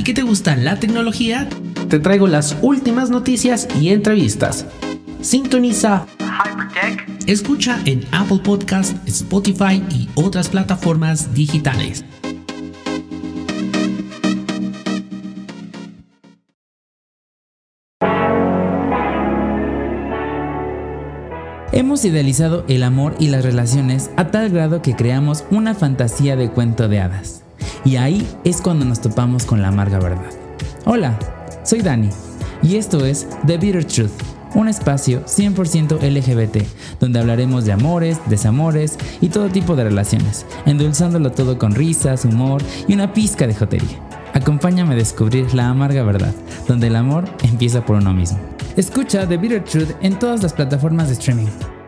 ti que te gusta la tecnología, te traigo las últimas noticias y entrevistas. Sintoniza Hypertech. Escucha en Apple Podcast, Spotify y otras plataformas digitales. Hemos idealizado el amor y las relaciones a tal grado que creamos una fantasía de cuento de hadas. Y ahí es cuando nos topamos con la amarga verdad. Hola, soy Dani y esto es The Bitter Truth, un espacio 100% LGBT, donde hablaremos de amores, desamores y todo tipo de relaciones, endulzándolo todo con risas, humor y una pizca de jotería. Acompáñame a descubrir la amarga verdad, donde el amor empieza por uno mismo. Escucha The Bitter Truth en todas las plataformas de streaming.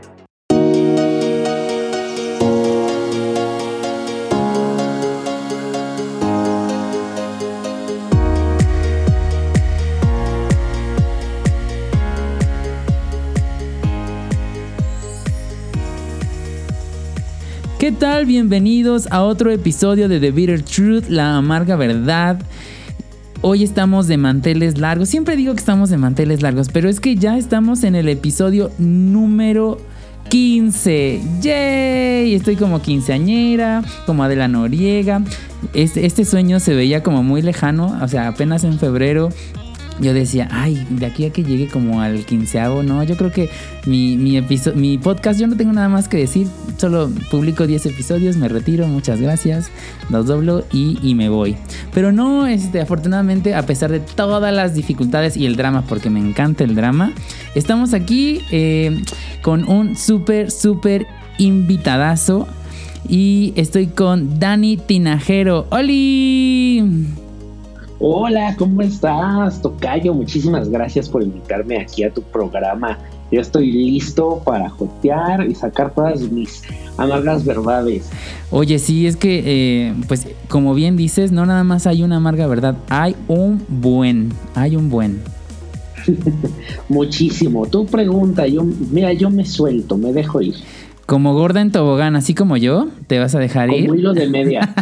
Bienvenidos a otro episodio de The Bitter Truth, la amarga verdad. Hoy estamos de manteles largos. Siempre digo que estamos de manteles largos, pero es que ya estamos en el episodio número 15. ¡Yay! Estoy como quinceañera, como Adela Noriega. Este, este sueño se veía como muy lejano, o sea, apenas en febrero yo decía, ay, de aquí a que llegue como al quinceavo, no, yo creo que mi, mi, mi podcast, yo no tengo nada más que decir, solo publico 10 episodios, me retiro, muchas gracias, los doblo y, y, me voy. Pero no, este, afortunadamente, a pesar de todas las dificultades y el drama, porque me encanta el drama, estamos aquí eh, con un súper, súper invitadazo y estoy con Dani Tinajero. ¡Holi! Hola, ¿cómo estás, Tocayo? Muchísimas gracias por invitarme aquí a tu programa. Yo estoy listo para jotear y sacar todas mis amargas verdades. Oye, sí, es que, eh, pues, como bien dices, no nada más hay una amarga verdad, hay un buen, hay un buen. Muchísimo. Tu pregunta, yo, mira, yo me suelto, me dejo ir. Como gorda en tobogán, así como yo, te vas a dejar ir. Como hilo de media.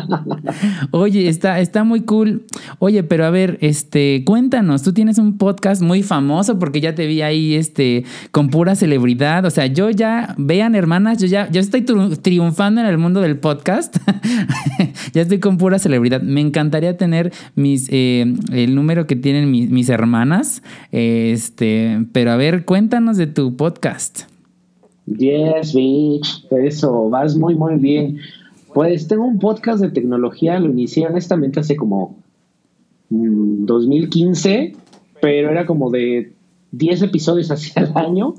Oye, está, está muy cool. Oye, pero a ver, este, cuéntanos, tú tienes un podcast muy famoso porque ya te vi ahí, este, con pura celebridad. O sea, yo ya, vean, hermanas, yo ya, yo estoy triunfando en el mundo del podcast. ya estoy con pura celebridad. Me encantaría tener mis, eh, el número que tienen mis, mis hermanas. Este, pero a ver, cuéntanos de tu podcast. Yes, bitch. Eso, vas muy, muy bien. Pues tengo un podcast de tecnología, lo inicié honestamente hace como 2015, mm, pero era como de 10 episodios hacia el año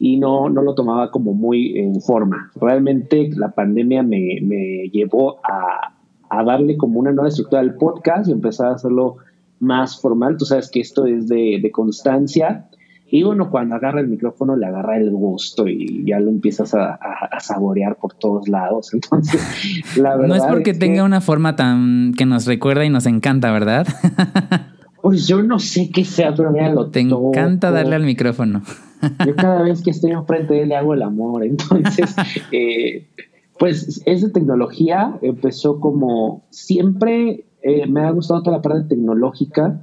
y no, no lo tomaba como muy en forma. Realmente la pandemia me, me llevó a, a, darle como una nueva estructura al podcast y empezar a hacerlo más formal. Tú sabes que esto es de, de constancia y uno cuando agarra el micrófono le agarra el gusto y ya lo empiezas a, saborear por todos lados. Entonces, la verdad. No es porque tenga una forma tan que nos recuerda y nos encanta, ¿verdad? pues yo no sé qué sea, pero mira, lo Te encanta darle al micrófono. yo cada vez que estoy enfrente de él le hago el amor. Entonces, eh, pues esa tecnología empezó como siempre eh, me ha gustado toda la parte tecnológica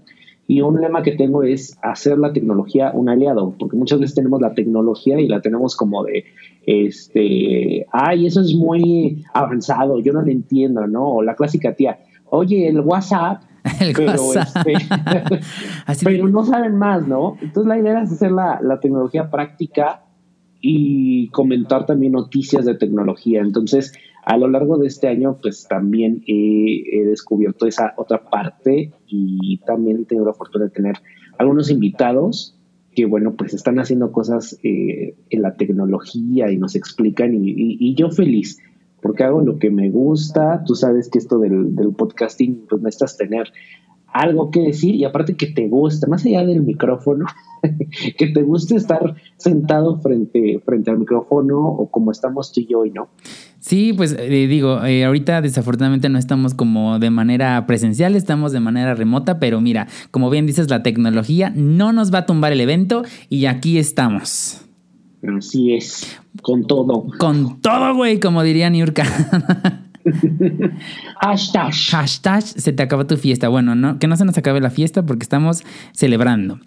y un lema que tengo es hacer la tecnología un aliado, porque muchas veces tenemos la tecnología y la tenemos como de, este, ay, eso es muy avanzado, yo no lo entiendo, ¿no? O la clásica tía, oye, el WhatsApp, el pero, WhatsApp. Este, pero no saben más, ¿no? Entonces la idea es hacer la, la tecnología práctica y comentar también noticias de tecnología. Entonces, a lo largo de este año, pues también he, descubierto esa otra parte y también tengo la fortuna de tener algunos invitados que, bueno, pues están haciendo cosas eh, en la tecnología y nos explican y, yo feliz porque hago lo que me gusta. Tú sabes que esto del, podcasting, pues necesitas tener algo que decir y aparte que te guste, más allá del micrófono, que te guste estar sentado frente, frente al micrófono o como estamos tú y yo hoy, ¿no? Sí, pues eh, digo, eh, ahorita desafortunadamente no estamos como de manera presencial, estamos de manera remota, pero mira, como bien dices, la tecnología no nos va a tumbar el evento y aquí estamos. Así es, con todo. Con todo, güey, como diría Niurka. Hashtag. Hashtag se te acaba tu fiesta. Bueno, no, que no se nos acabe la fiesta porque estamos celebrando.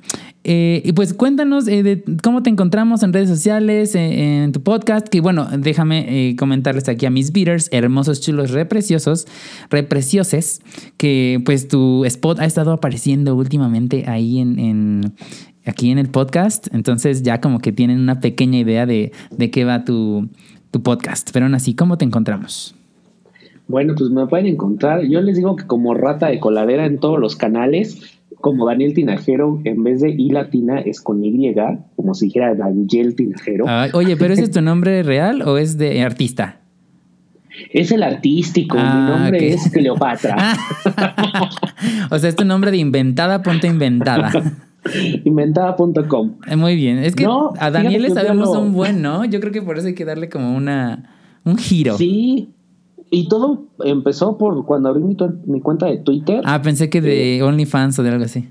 Eh, y pues cuéntanos eh, cómo te encontramos en redes sociales, eh, en tu podcast. Que bueno, déjame comentarles aquí a mis beaters, hermosos, chulos, repreciosos, reprecioses, que pues tu spot ha estado apareciendo últimamente ahí en, aquí en el podcast. Entonces ya como que tienen una pequeña idea de, de qué va tu, tu podcast. Pero aún así, ¿cómo te encontramos? Bueno, pues me pueden encontrar. Yo les digo que como rata de coladera en todos los canales, como Daniel Tinajero, en vez de I latina es con Y, como si dijera Daniel Tinajero. oye, ¿pero ese es tu nombre real o es de artista? Es el artístico, mi ah, nombre es Cleopatra. o sea, es tu nombre de inventada, punto inventada. Inventada.com. Eh, muy bien. Es que a Daniel le sabemos un buen, ¿no? Yo creo que por eso hay que darle como una un giro. Sí, y todo empezó por cuando abrí mi, cuenta de Twitter. Ah, pensé que de eh, OnlyFans o de algo así.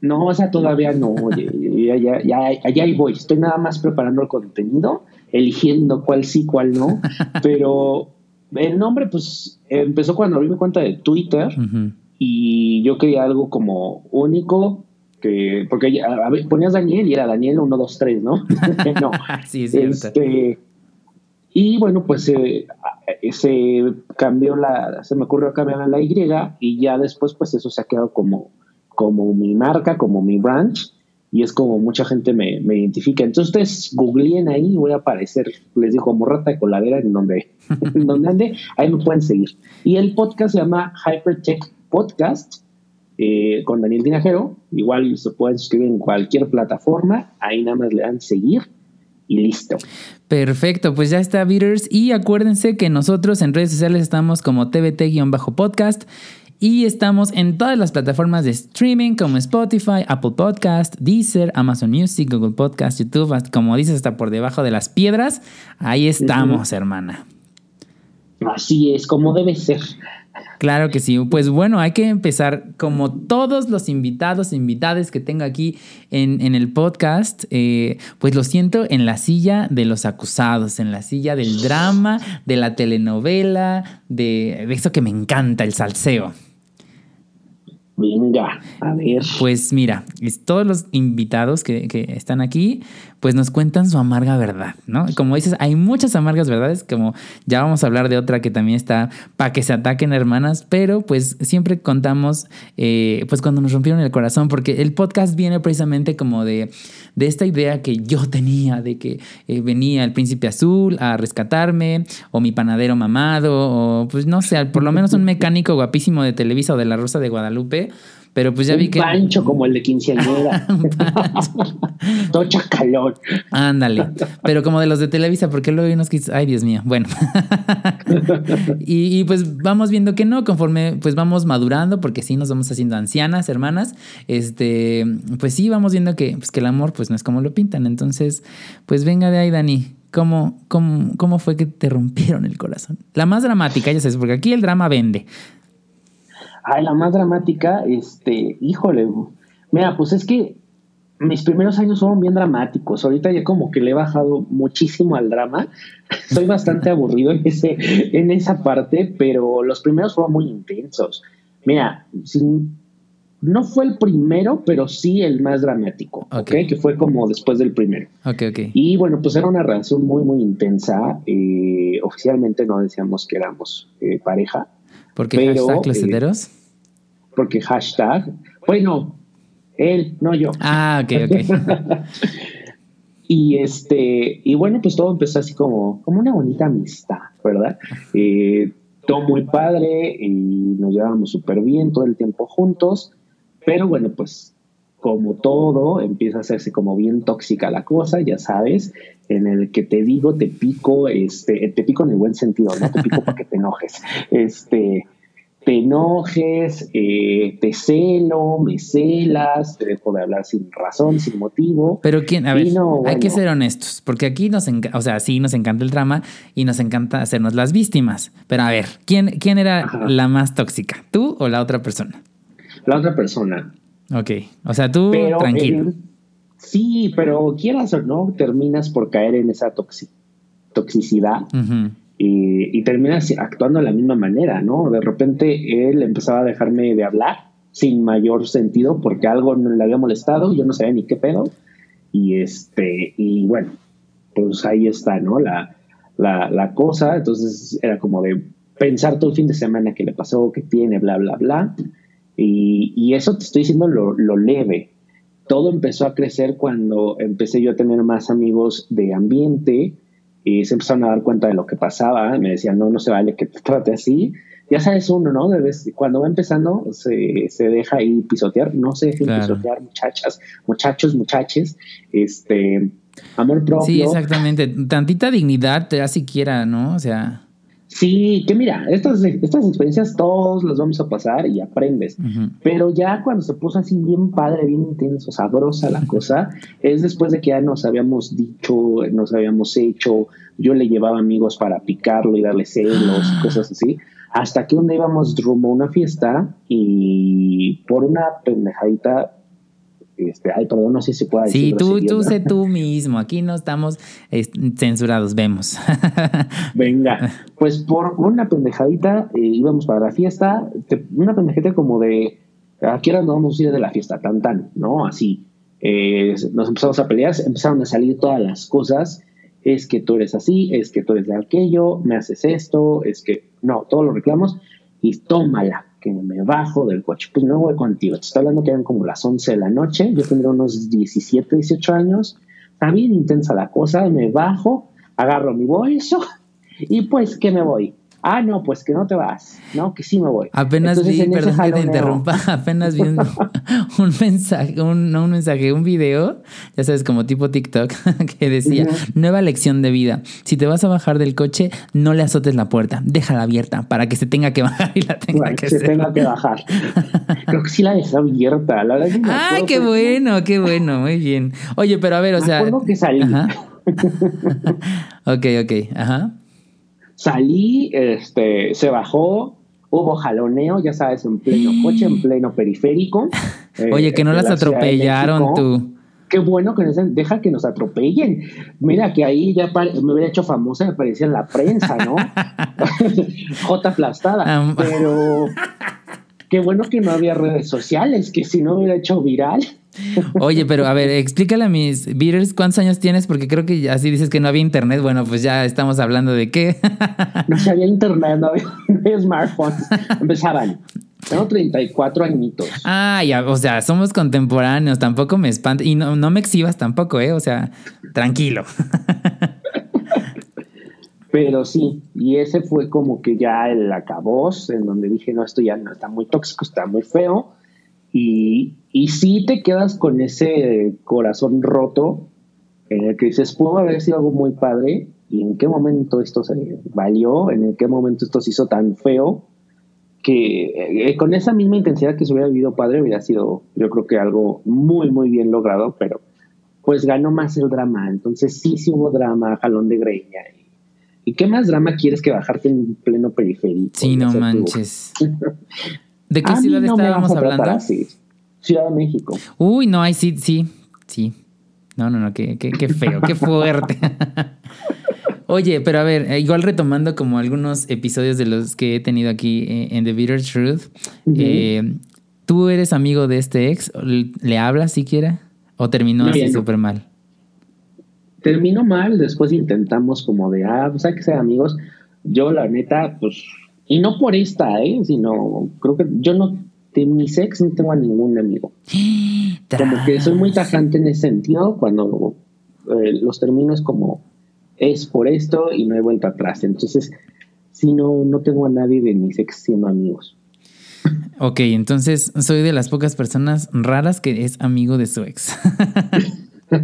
No, o sea, todavía no. ya, ya, ya, allá voy. Estoy nada más preparando el contenido, eligiendo cuál sí, cuál no. Pero el nombre, pues, empezó cuando abrí mi cuenta de Twitter. Y yo quería algo como único, que porque ponías Daniel y era Daniel 1, 2, 3, ¿no? no. sí, es cierto. Este, y bueno, pues eh, se cambió la, se me ocurrió cambiar la Y y ya después pues eso se ha quedado como, como mi marca, como mi branch y es como mucha gente me, me identifica. Entonces ustedes googleen ahí y voy a aparecer, les digo, como rata de coladera en donde, en donde ande, ahí me pueden seguir. Y el podcast se llama Hypertech Podcast eh, con Daniel Dinajero, igual se pueden suscribir en cualquier plataforma, ahí nada más le dan seguir y listo. Perfecto, pues ya está, Beaters. Y acuérdense que nosotros en redes sociales estamos como TBT-podcast y estamos en todas las plataformas de streaming como Spotify, Apple Podcast, Deezer, Amazon Music, Google Podcast, YouTube, como dices, hasta por debajo de las piedras. Ahí estamos, hermana. Así es, como debe ser. Claro que sí. Pues bueno, hay que empezar como todos los invitados e invitadas que tengo aquí en, el podcast. Eh, pues lo siento en la silla de los acusados, en la silla del drama, de la telenovela, de, de eso que me encanta, el salseo. Venga, a ver. Pues mira, todos los invitados que, están aquí, pues nos cuentan su amarga verdad, ¿no? Como dices, hay muchas amargas verdades, como ya vamos a hablar de otra que también está para que se ataquen hermanas, pero pues siempre contamos, eh, pues cuando nos rompieron el corazón, porque el podcast viene precisamente como de, de esta idea que yo tenía, de que eh, venía el príncipe azul a rescatarme, o mi panadero mamado, o pues no sé, por lo menos un mecánico guapísimo de Televisa o de La Rosa de Guadalupe pero pues ya vi que. pancho como el de quinceañera. Todo chacalón. Ándale. Pero como de los de Televisa, porque luego hay unos que. Ay, Dios mío. Bueno. y, pues vamos viendo que no, conforme pues vamos madurando, porque sí nos vamos haciendo ancianas, hermanas. Este, pues sí, vamos viendo que, pues, que el amor, pues no es como lo pintan. Entonces, pues venga de ahí, Dani. ¿Cómo, cómo, ¿Cómo fue que te rompieron el corazón? La más dramática, ya sabes, porque aquí el drama vende. Ay, la más dramática, este, híjole, mira, pues es que mis primeros años fueron bien dramáticos. Ahorita ya como que le he bajado muchísimo al drama. Soy bastante aburrido en, ese, en esa parte, pero los primeros fueron muy intensos. Mira, no fue el primero, pero sí el más dramático, okay. Que fue como después del primero. Ok, ok. Y bueno, pues era una relación muy, muy intensa. Eh, oficialmente no decíamos que éramos eh, pareja. ¿Por qué hashtag los eh, Porque hashtag, bueno, él, no yo. Ah, ok, ok. y este, y bueno, pues todo empezó así como, como una bonita amistad, ¿verdad? Eh, todo muy padre y nos llevábamos súper bien todo el tiempo juntos, pero bueno, pues como todo, empieza a hacerse como bien tóxica la cosa, ya sabes, en el que te digo, te pico, este, te pico en el buen sentido, no te pico para que te enojes, este, te enojes, eh, te celo, me celas, te dejo de hablar sin razón, sin motivo. Pero quién, a ver, hay que ser honestos, porque aquí nos encanta, o sea, sí nos encanta el drama y nos encanta hacernos las víctimas. Pero a ver, ¿quién, quién era la más tóxica? ¿Tú o la otra persona? La otra persona. Ok, o sea, tú tranquilo. sí, pero quieras o no, terminas por caer en esa toxicidad. y, y terminas actuando de la misma manera, ¿no? De repente él empezaba a dejarme de hablar sin mayor sentido porque algo no le había molestado, yo no sabía ni qué pedo. Y este, y bueno, pues ahí está, ¿no? La, la, la cosa. Entonces era como de pensar todo el fin de semana qué le pasó, qué tiene, bla, bla, bla. Y, y eso te estoy diciendo lo, lo leve. Todo empezó a crecer cuando empecé yo a tener más amigos de ambiente y se empezaron a dar cuenta de lo que pasaba. Me decían, no, no se vale que te trate así. Ya sabes uno, ¿no? cuando va empezando se, se, deja ahí pisotear. No se dejen pisotear, muchachas, muchachos, muchaches. Este, amor propio. Sí, exactamente. Tantita dignidad te da siquiera, ¿no? O sea... Sí, que mira, estas, estas experiencias todos las vamos a pasar y aprendes. Pero ya cuando se puso así bien padre, bien intenso, sabrosa la cosa, es después de que ya nos habíamos dicho, nos habíamos hecho, yo le llevaba amigos para picarlo y darle celos y cosas así. Hasta que un día íbamos rumbo a una fiesta y por una pendejadita este, ay, perdón, no sé si se puede decir. Sí, tú, tú sé tú mismo. Aquí no estamos censurados, vemos. Venga, pues por una pendejadita eh, íbamos para la fiesta, una pendejadita como de, ¿a qué hora nos vamos a ir de la fiesta? Tan, tan, ¿no? Así. Eh, nos empezamos a pelear, empezaron a salir todas las cosas. Es que tú eres así, es que tú eres de aquello, me haces esto, es que, no, todos los reclamos y tómala que me bajo del coche, pues no voy contigo. Te estoy hablando que eran como las 11 de la noche, yo tendría unos 17, 18 años, está bien intensa la cosa, me bajo, agarro mi bolso y pues que me voy. Ah, no, pues que no te vas, ¿no? Que sí me voy. Apenas vi, perdón que te interrumpa, apenas vi un, mensaje, un, no un mensaje, un video, ya sabes, como tipo TikTok, que decía, nueva lección de vida. Si te vas a bajar del coche, no le azotes la puerta, déjala abierta para que se tenga que bajar y la tenga que, se tenga que bajar. Creo que sí la dejé abierta. La verdad Ay, qué bueno, qué bueno, muy bien. Oye, pero a ver, o me sea... Acuerdo que salí. Ajá. ok, ok, ajá. Salí, este, se bajó, hubo jaloneo, ya sabes, en pleno coche, en pleno periférico. Oye, que no las atropellaron tú. Qué bueno que nos deja que nos atropellen. Mira que ahí ya me hubiera hecho famosa, me parecía en la prensa, ¿no? J aplastada. Pero qué bueno que no había redes sociales, que si no hubiera hecho viral. Oye, pero a ver, explícale a mis beaters cuántos años tienes, porque creo que así dices que no había internet. Bueno, pues ya estamos hablando de qué. no había internet, no había, smartphones. Empezaban. Tengo 34 añitos. Ah, ya, o sea, somos contemporáneos, tampoco me espanta. Y no, no me exhibas tampoco, ¿eh? O sea, tranquilo. Pero sí, y ese fue como que ya el acabós, en donde dije, no, esto ya no está muy tóxico, está muy feo. Y, y sí te quedas con ese corazón roto en el que dices, pudo haber sido algo muy padre y en qué momento esto se valió, en qué momento esto se hizo tan feo que eh, con esa misma intensidad que se hubiera vivido padre hubiera sido yo creo que algo muy muy bien logrado, pero pues ganó más el drama, entonces sí, sí hubo drama, jalón de greña. ¿Y qué más drama quieres que bajarte en pleno periférico? Sí, no manches. ¿De qué ciudad estábamos hablando? Ciudad de México. Uy, no, ay, sí, sí, sí. No, no, no, qué, qué, qué feo, qué fuerte. Oye, pero a ver, igual retomando como algunos episodios de los que he tenido aquí eh, en The Bitter Truth, eh, ¿tú eres amigo de este ex? ¿Le hablas siquiera? ¿O terminó así súper mal? Terminó mal, después intentamos como de, ah, pues hay que ser amigos. Yo, la neta, pues, y no por esta, ¿eh? Sino, creo que yo no de mi sex no tengo a ningún amigo. Como que soy muy tajante en ese sentido cuando eh, los termino es como es por esto y no he vuelto atrás. Entonces, si no, no tengo a nadie de mi sex siendo amigos. Ok, entonces soy de las pocas personas raras que es amigo de su ex.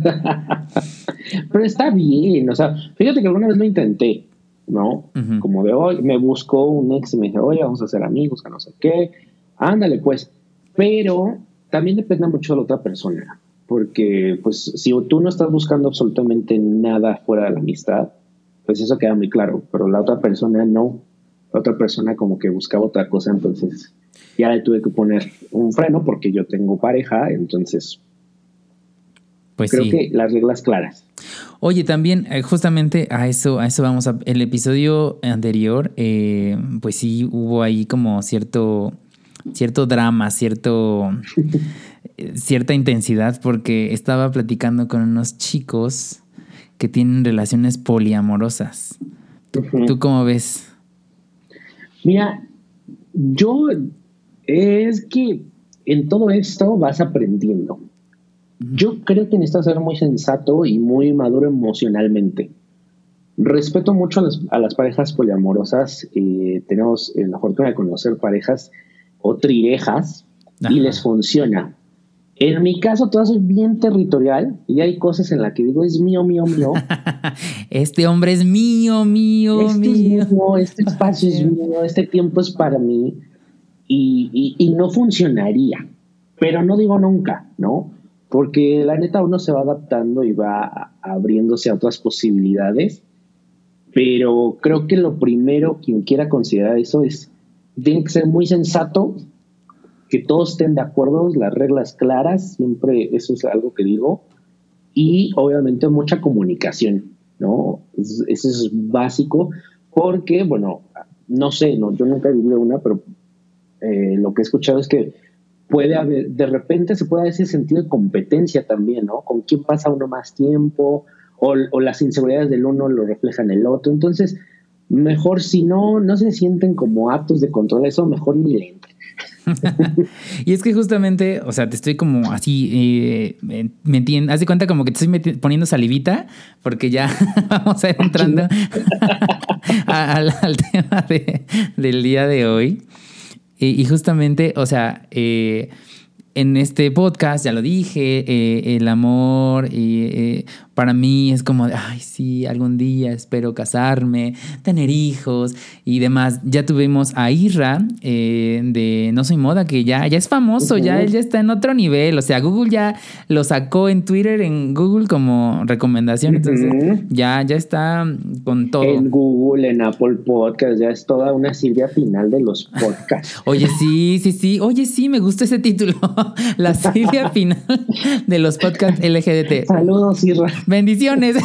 Pero está bien, o sea, fíjate que alguna vez lo intenté, ¿no? Como de hoy, me buscó un ex y me dijo, oye, vamos a ser amigos, que no sé qué Ándale, pues. Pero también depende mucho de la otra persona. Porque, pues, si tú no estás buscando absolutamente nada fuera de la amistad, pues eso queda muy claro. Pero la otra persona no. La otra persona como que buscaba otra cosa, entonces ya le tuve que poner un freno porque yo tengo pareja, entonces pues creo que las reglas claras. Oye, también, eh, justamente a eso, a eso vamos a. El episodio anterior, eh, pues sí hubo ahí como cierto. Cierto drama, cierto. cierta intensidad, porque estaba platicando con unos chicos que tienen relaciones poliamorosas. ¿Tú cómo ves? Mira, yo es que en todo esto vas aprendiendo. Yo creo que necesitas ser muy sensato y muy maduro emocionalmente. Respeto mucho a las, parejas poliamorosas. Eh, tenemos la fortuna de conocer parejas o trirejas y les funciona. En mi caso, todo soy bien territorial y hay cosas en las que digo es mío, mío, mío. este hombre es mío, mío, este mío. este espacio es mío, este tiempo es para mí y, y, no funcionaría. Pero no digo nunca, ¿no? Porque la neta uno se va adaptando y va abriéndose a otras posibilidades. Pero creo que lo primero, quien quiera considerar eso, es, tiene que ser muy sensato que todos estén de acuerdo, las reglas claras, siempre eso es algo que digo, y obviamente mucha comunicación, ¿no? Eso, es básico, porque, bueno, no sé, no, yo nunca he vivido una, pero eh, lo que he escuchado es que puede haber, de repente se puede haber ese sentido de competencia también, ¿no? Con quién pasa uno más tiempo, o, o las inseguridades del uno lo reflejan el otro, entonces mejor si no, no se sienten como actos de control, eso mejor ni le y es que justamente, o sea, te estoy como así, eh, me entiendes, haz de cuenta como que te estoy poniendo salivita, porque ya vamos a ir entrando al, tema del día de hoy. Y, justamente, o sea, eh, en este podcast, ya lo dije, eh, el amor y para mí es como de, ay, sí, algún día espero casarme, tener hijos y demás. Ya tuvimos a Irra eh, de No Soy Moda, que ya, ya es famoso, ya él ya está en otro nivel. O sea, Google ya lo sacó en Twitter, en Google como recomendación. Entonces, ya, ya está con todo. En Google, en Apple Podcast, ya es toda una Silvia final de los podcasts. Oye, sí, sí, sí. Oye, sí, me gusta ese título. La Silvia final de los podcasts LGBT. Saludos, Irra. Bendiciones.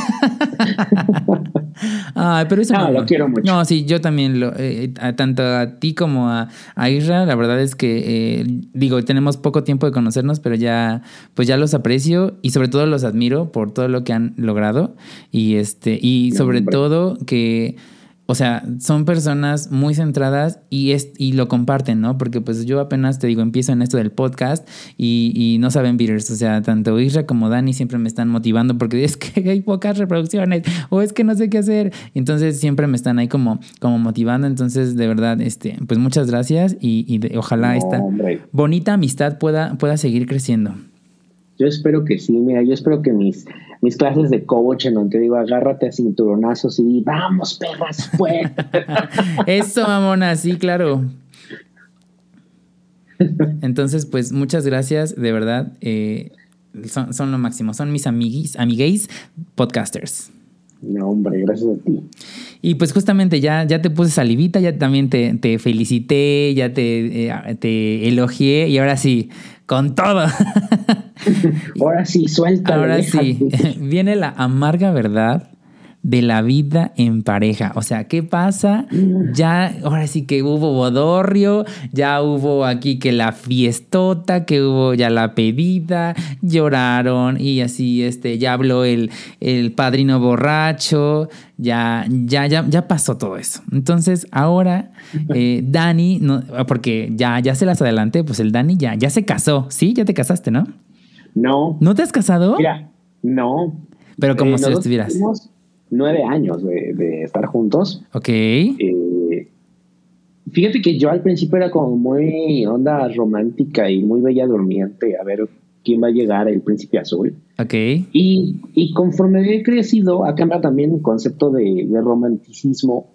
pero eso no, lo quiero mucho. No, sí, yo también, lo, eh, tanto a ti como a, a Isra, la verdad es que, eh, digo, tenemos poco tiempo de conocernos, pero ya, pues ya los aprecio y sobre todo los admiro por todo lo que han logrado y este, y sobre todo que o sea, son personas muy centradas y, es, y lo comparten, ¿no? Porque pues yo apenas te digo, empiezo en esto del podcast y, no saben beaters. O sea, tanto Isra como Dani siempre me están motivando porque es que hay pocas reproducciones o es que no sé qué hacer. Entonces siempre me están ahí como, como motivando. Entonces, de verdad, este, pues muchas gracias y, ojalá esta bonita amistad pueda, pueda seguir creciendo. Yo espero que sí, mira, yo espero que mis, mis clases de coach en donde digo agárrate a cinturonazos y vamos, perras, pues. Eso, mamona, sí, claro. Entonces, pues muchas gracias, de verdad. Eh, son, lo máximo, son mis amiguis, amigues podcasters. No, hombre, gracias a ti. Y pues justamente ya, ya te puse salivita, ya también te, te felicité, ya te, eh, te elogié y ahora sí, con todo. Ahora sí, suelta. Ahora sí, viene la amarga verdad de la vida en pareja. O sea, ¿qué pasa? Ya, ahora sí que hubo bodorrio, ya hubo aquí que la fiestota, que hubo ya la pedida, lloraron y así, este, ya habló el, el padrino borracho, ya, ya, ya, ya pasó todo eso. Entonces, ahora eh, Dani, no, porque ya, ya se las adelanté, pues el Dani ya, ya se casó, ¿sí? Ya te casaste, ¿no? No. ¿No te has casado? Mira, no. Pero como eh, si estuvieras nueve años de, estar juntos. Ok. Eh, fíjate que yo al principio era como muy onda romántica y muy bella durmiente, a ver quién va a llegar, el príncipe azul. Ok. Y, y conforme he crecido, ha cambiado también el concepto de, de romanticismo.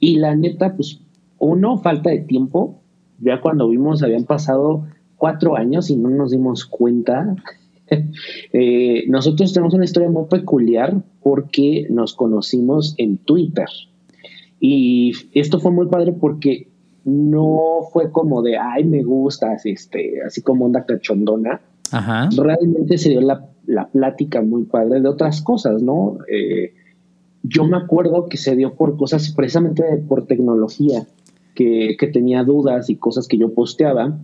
Y la neta, pues, uno, falta de tiempo. Ya cuando vimos habían pasado cuatro años y no nos dimos cuenta Eh, nosotros tenemos una historia muy peculiar porque nos conocimos en Twitter. Y esto fue muy padre porque no fue como de, ay, me gustas, este, así como onda cachondona. Ajá. realmente se dio la, la plática muy padre de otras cosas, ¿no? Eh, yo me acuerdo que se dio por cosas, precisamente por tecnología, que, que tenía dudas y cosas que yo posteaba.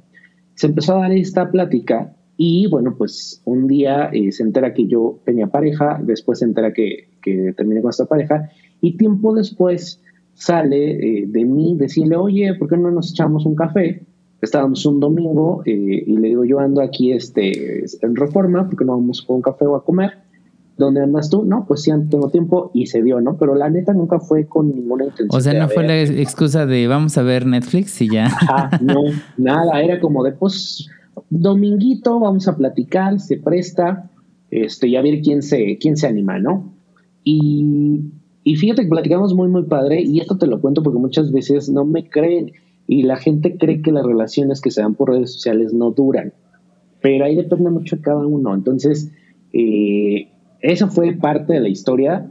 Se empezó a dar esta plática y bueno, pues un día eh, se entera que yo tenía pareja, después se entera que, que terminé con esta pareja y tiempo después sale eh, de mí decirle, oye, ¿por qué no nos echamos un café? Estábamos un domingo eh, y le digo, yo ando aquí este, en Reforma, ¿por qué no vamos con un café o a comer? ¿Dónde andas tú? No, pues sí, tengo tiempo y se dio, ¿no? Pero la neta nunca fue con ninguna intención. O sea, no a fue ver, la excusa de vamos a ver Netflix y ya. Ajá, no, nada, era como de pues dominguito, vamos a platicar, se presta, este, y a ver quién se, quién se anima, ¿no? Y, y fíjate que platicamos muy, muy padre, y esto te lo cuento porque muchas veces no me creen, y la gente cree que las relaciones que se dan por redes sociales no duran, pero ahí depende mucho de cada uno. Entonces, eh, eso fue parte de la historia.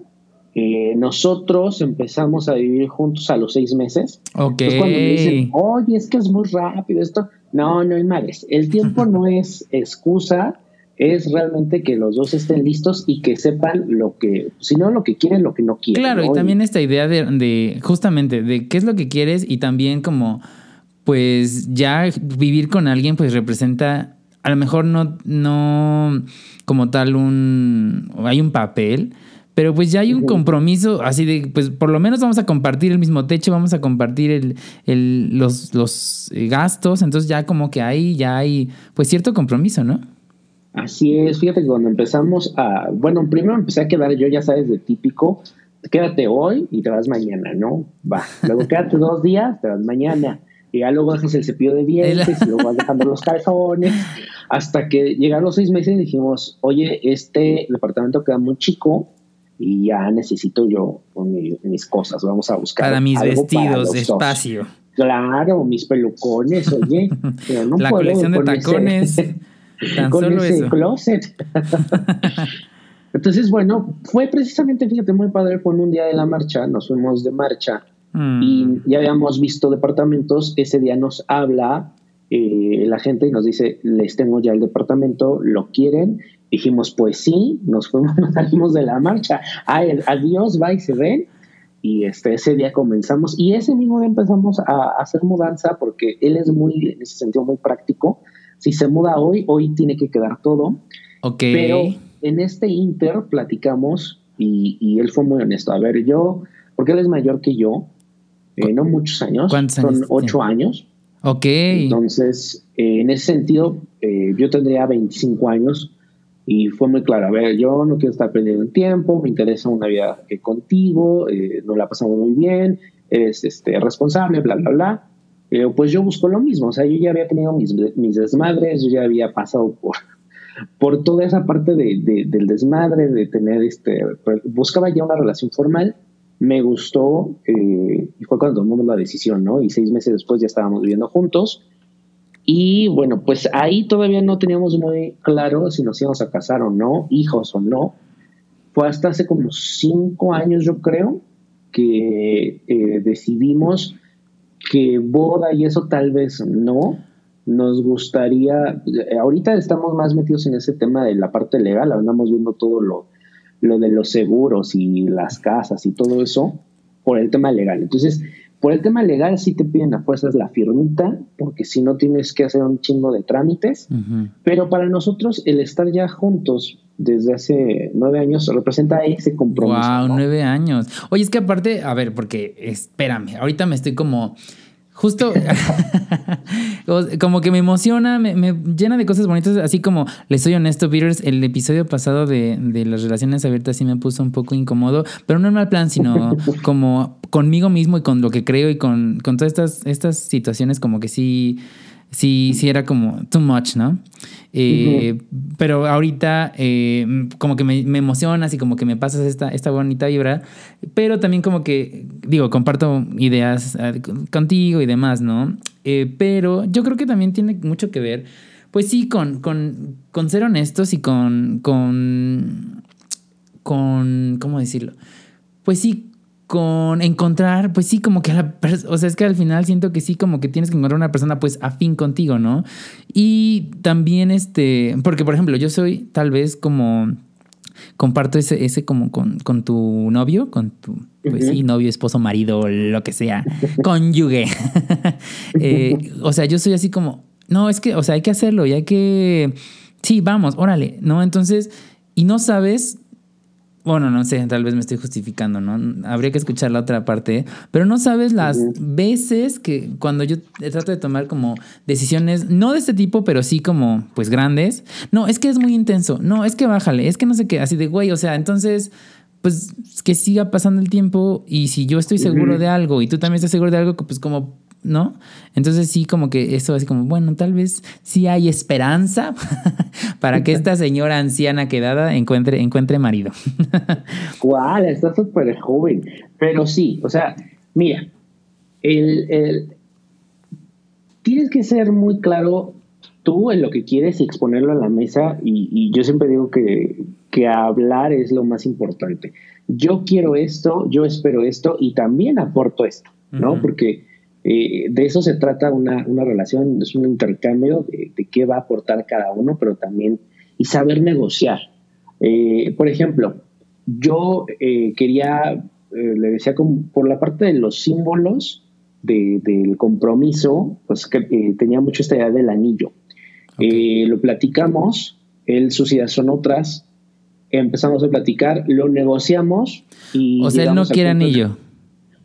Eh, nosotros empezamos a vivir juntos a los seis meses. Ok. Entonces cuando me dicen, oye, es que es muy rápido esto, no, no hay madres. El tiempo no es excusa, es realmente que los dos estén listos y que sepan lo que, si no lo que quieren, lo que no quieren. Claro, ¿no? y también esta idea de, de, justamente, de qué es lo que quieres y también como, pues ya vivir con alguien, pues representa, a lo mejor no, no como tal un, hay un papel, pero pues ya hay un compromiso así de, pues por lo menos vamos a compartir el mismo techo, vamos a compartir el, el, los, los eh, gastos, entonces ya como que ahí ya hay pues cierto compromiso, ¿no? Así es, fíjate que cuando empezamos a, bueno, primero empecé a quedar yo, ya sabes, de típico, quédate hoy y te vas mañana, ¿no? Va, luego quédate dos días, te vas mañana, y ya luego dejas el cepillo de dientes y luego vas dejando los calzones, hasta que llegaron los seis meses y dijimos, oye, este departamento queda muy chico y ya necesito yo mi- mis cosas, vamos a buscar. Para mis algo para vestidos, los dos". espacio. Claro, mis pelucones, oye, pero no La puedo colección de con ese- tacones. Tan con solo ese eso. closet. Entonces, bueno, fue precisamente, fíjate, muy padre, fue en un día de la marcha, nos fuimos de marcha Mm. y ya habíamos visto departamentos, ese día nos habla eh, la gente y nos dice, les tengo ya el departamento, ¿lo quieren? Dijimos, pues sí, nos fuimos, nos salimos de la marcha, Ay, adiós, bye, se ven. Y este, ese día comenzamos, y ese mismo día empezamos a, hacer mudanza, porque él es muy, en ese sentido, muy práctico. Si se muda hoy, hoy tiene que quedar todo. Ok. Pero en este inter platicamos y, y él fue muy honesto. A ver, yo, porque él es mayor que yo, eh, no muchos años, ¿Cuántos son años ocho años. ok. Entonces, eh, en ese sentido, eh, yo tendría 25 años y fue muy claro. A ver, yo no quiero estar perdiendo el tiempo, me interesa una vida contigo, eh, nos la pasamos muy bien, eres este, responsable, bla, bla, bla. Eh, pues yo busco lo mismo, o sea, yo ya había tenido mis, mis desmadres, yo ya había pasado por, por toda esa parte de, de- del desmadre, de tener este, pues, buscaba ya una relación formal, me gustó eh, y fue cuando tomamos la decisión, ¿no? Y seis meses después ya estábamos viviendo juntos. Y bueno, pues ahí todavía no teníamos muy claro si nos íbamos a casar o no, hijos o no. Fue hasta hace como cinco años, yo creo, que eh, decidimos que boda y eso tal vez no. Nos gustaría, eh, ahorita estamos más metidos en ese tema de la parte legal, andamos viendo todo lo, lo de los seguros y las casas y todo eso por el tema legal. Entonces, por el tema legal sí te piden a fuerzas la firmita, porque si no tienes que hacer un chingo de trámites, pero para nosotros el estar ya juntos desde hace nueve años representa ese compromiso. Wow, ¿no? nueve años. Oye, es que aparte, a ver, porque espérame, ahorita me estoy como. Justo como que me emociona, me, me llena de cosas bonitas, así como les soy honesto, Peters, el episodio pasado de, de las relaciones abiertas sí me puso un poco incómodo, pero no en mal plan, sino como conmigo mismo y con lo que creo y con, con todas estas, estas situaciones como que sí, sí, sí era como too much, ¿no? Eh, Pero ahorita eh, como que me, me emocionas y como que me pasas esta, esta bonita vibra, pero también como que, digo, comparto ideas con- contigo y demás, ¿no? Eh, pero yo creo que también tiene mucho que ver, pues sí, con, con, con ser honestos y con, con, con, ¿cómo decirlo? Pues sí, con encontrar, pues sí, como que a la o sea, es que al final siento que sí, como que tienes que encontrar una persona pues afín contigo, ¿no? Y también este, porque por ejemplo, yo soy tal vez como comparto ese, ese como con, con tu novio, con tu, pues sí, novio, esposo, marido, lo que sea, cónyuge. Eh, o sea, yo soy así como, no, es que, o sea, hay que hacerlo y hay que, sí, vamos, órale, ¿no? Entonces, y no sabes bueno, no sé, tal vez me estoy justificando, ¿no? Habría que escuchar la otra parte, pero no sabes las veces que cuando yo trato de tomar como decisiones, no de este tipo, pero sí como, pues grandes, no, es que es muy intenso, no, es que bájale, es que no sé qué, así de, güey, o sea, entonces, pues que siga pasando el tiempo y si yo estoy seguro de algo y tú también estás seguro de algo, pues como ¿no? Entonces sí, como que eso es como, bueno, tal vez sí hay esperanza para que esta señora anciana quedada encuentre, encuentre marido. ¿Cuál? Está súper joven. Pero sí, o sea, mira, el, tienes que ser muy claro tú en lo que quieres y exponerlo a la mesa y, yo siempre digo que, que hablar es lo más importante. Yo quiero esto, yo espero esto y también aporto esto, ¿no? Porque eh, de eso se trata una, relación, es un intercambio de, qué va a aportar cada uno, pero también y saber negociar. Eh, por ejemplo, yo eh, quería, le decía como por la parte de los símbolos del compromiso, pues que tenía mucho esta idea del anillo. lo platicamos, él, sus ideas son otras, empezamos a platicar, lo negociamos y... O sea, él no quiere anillo.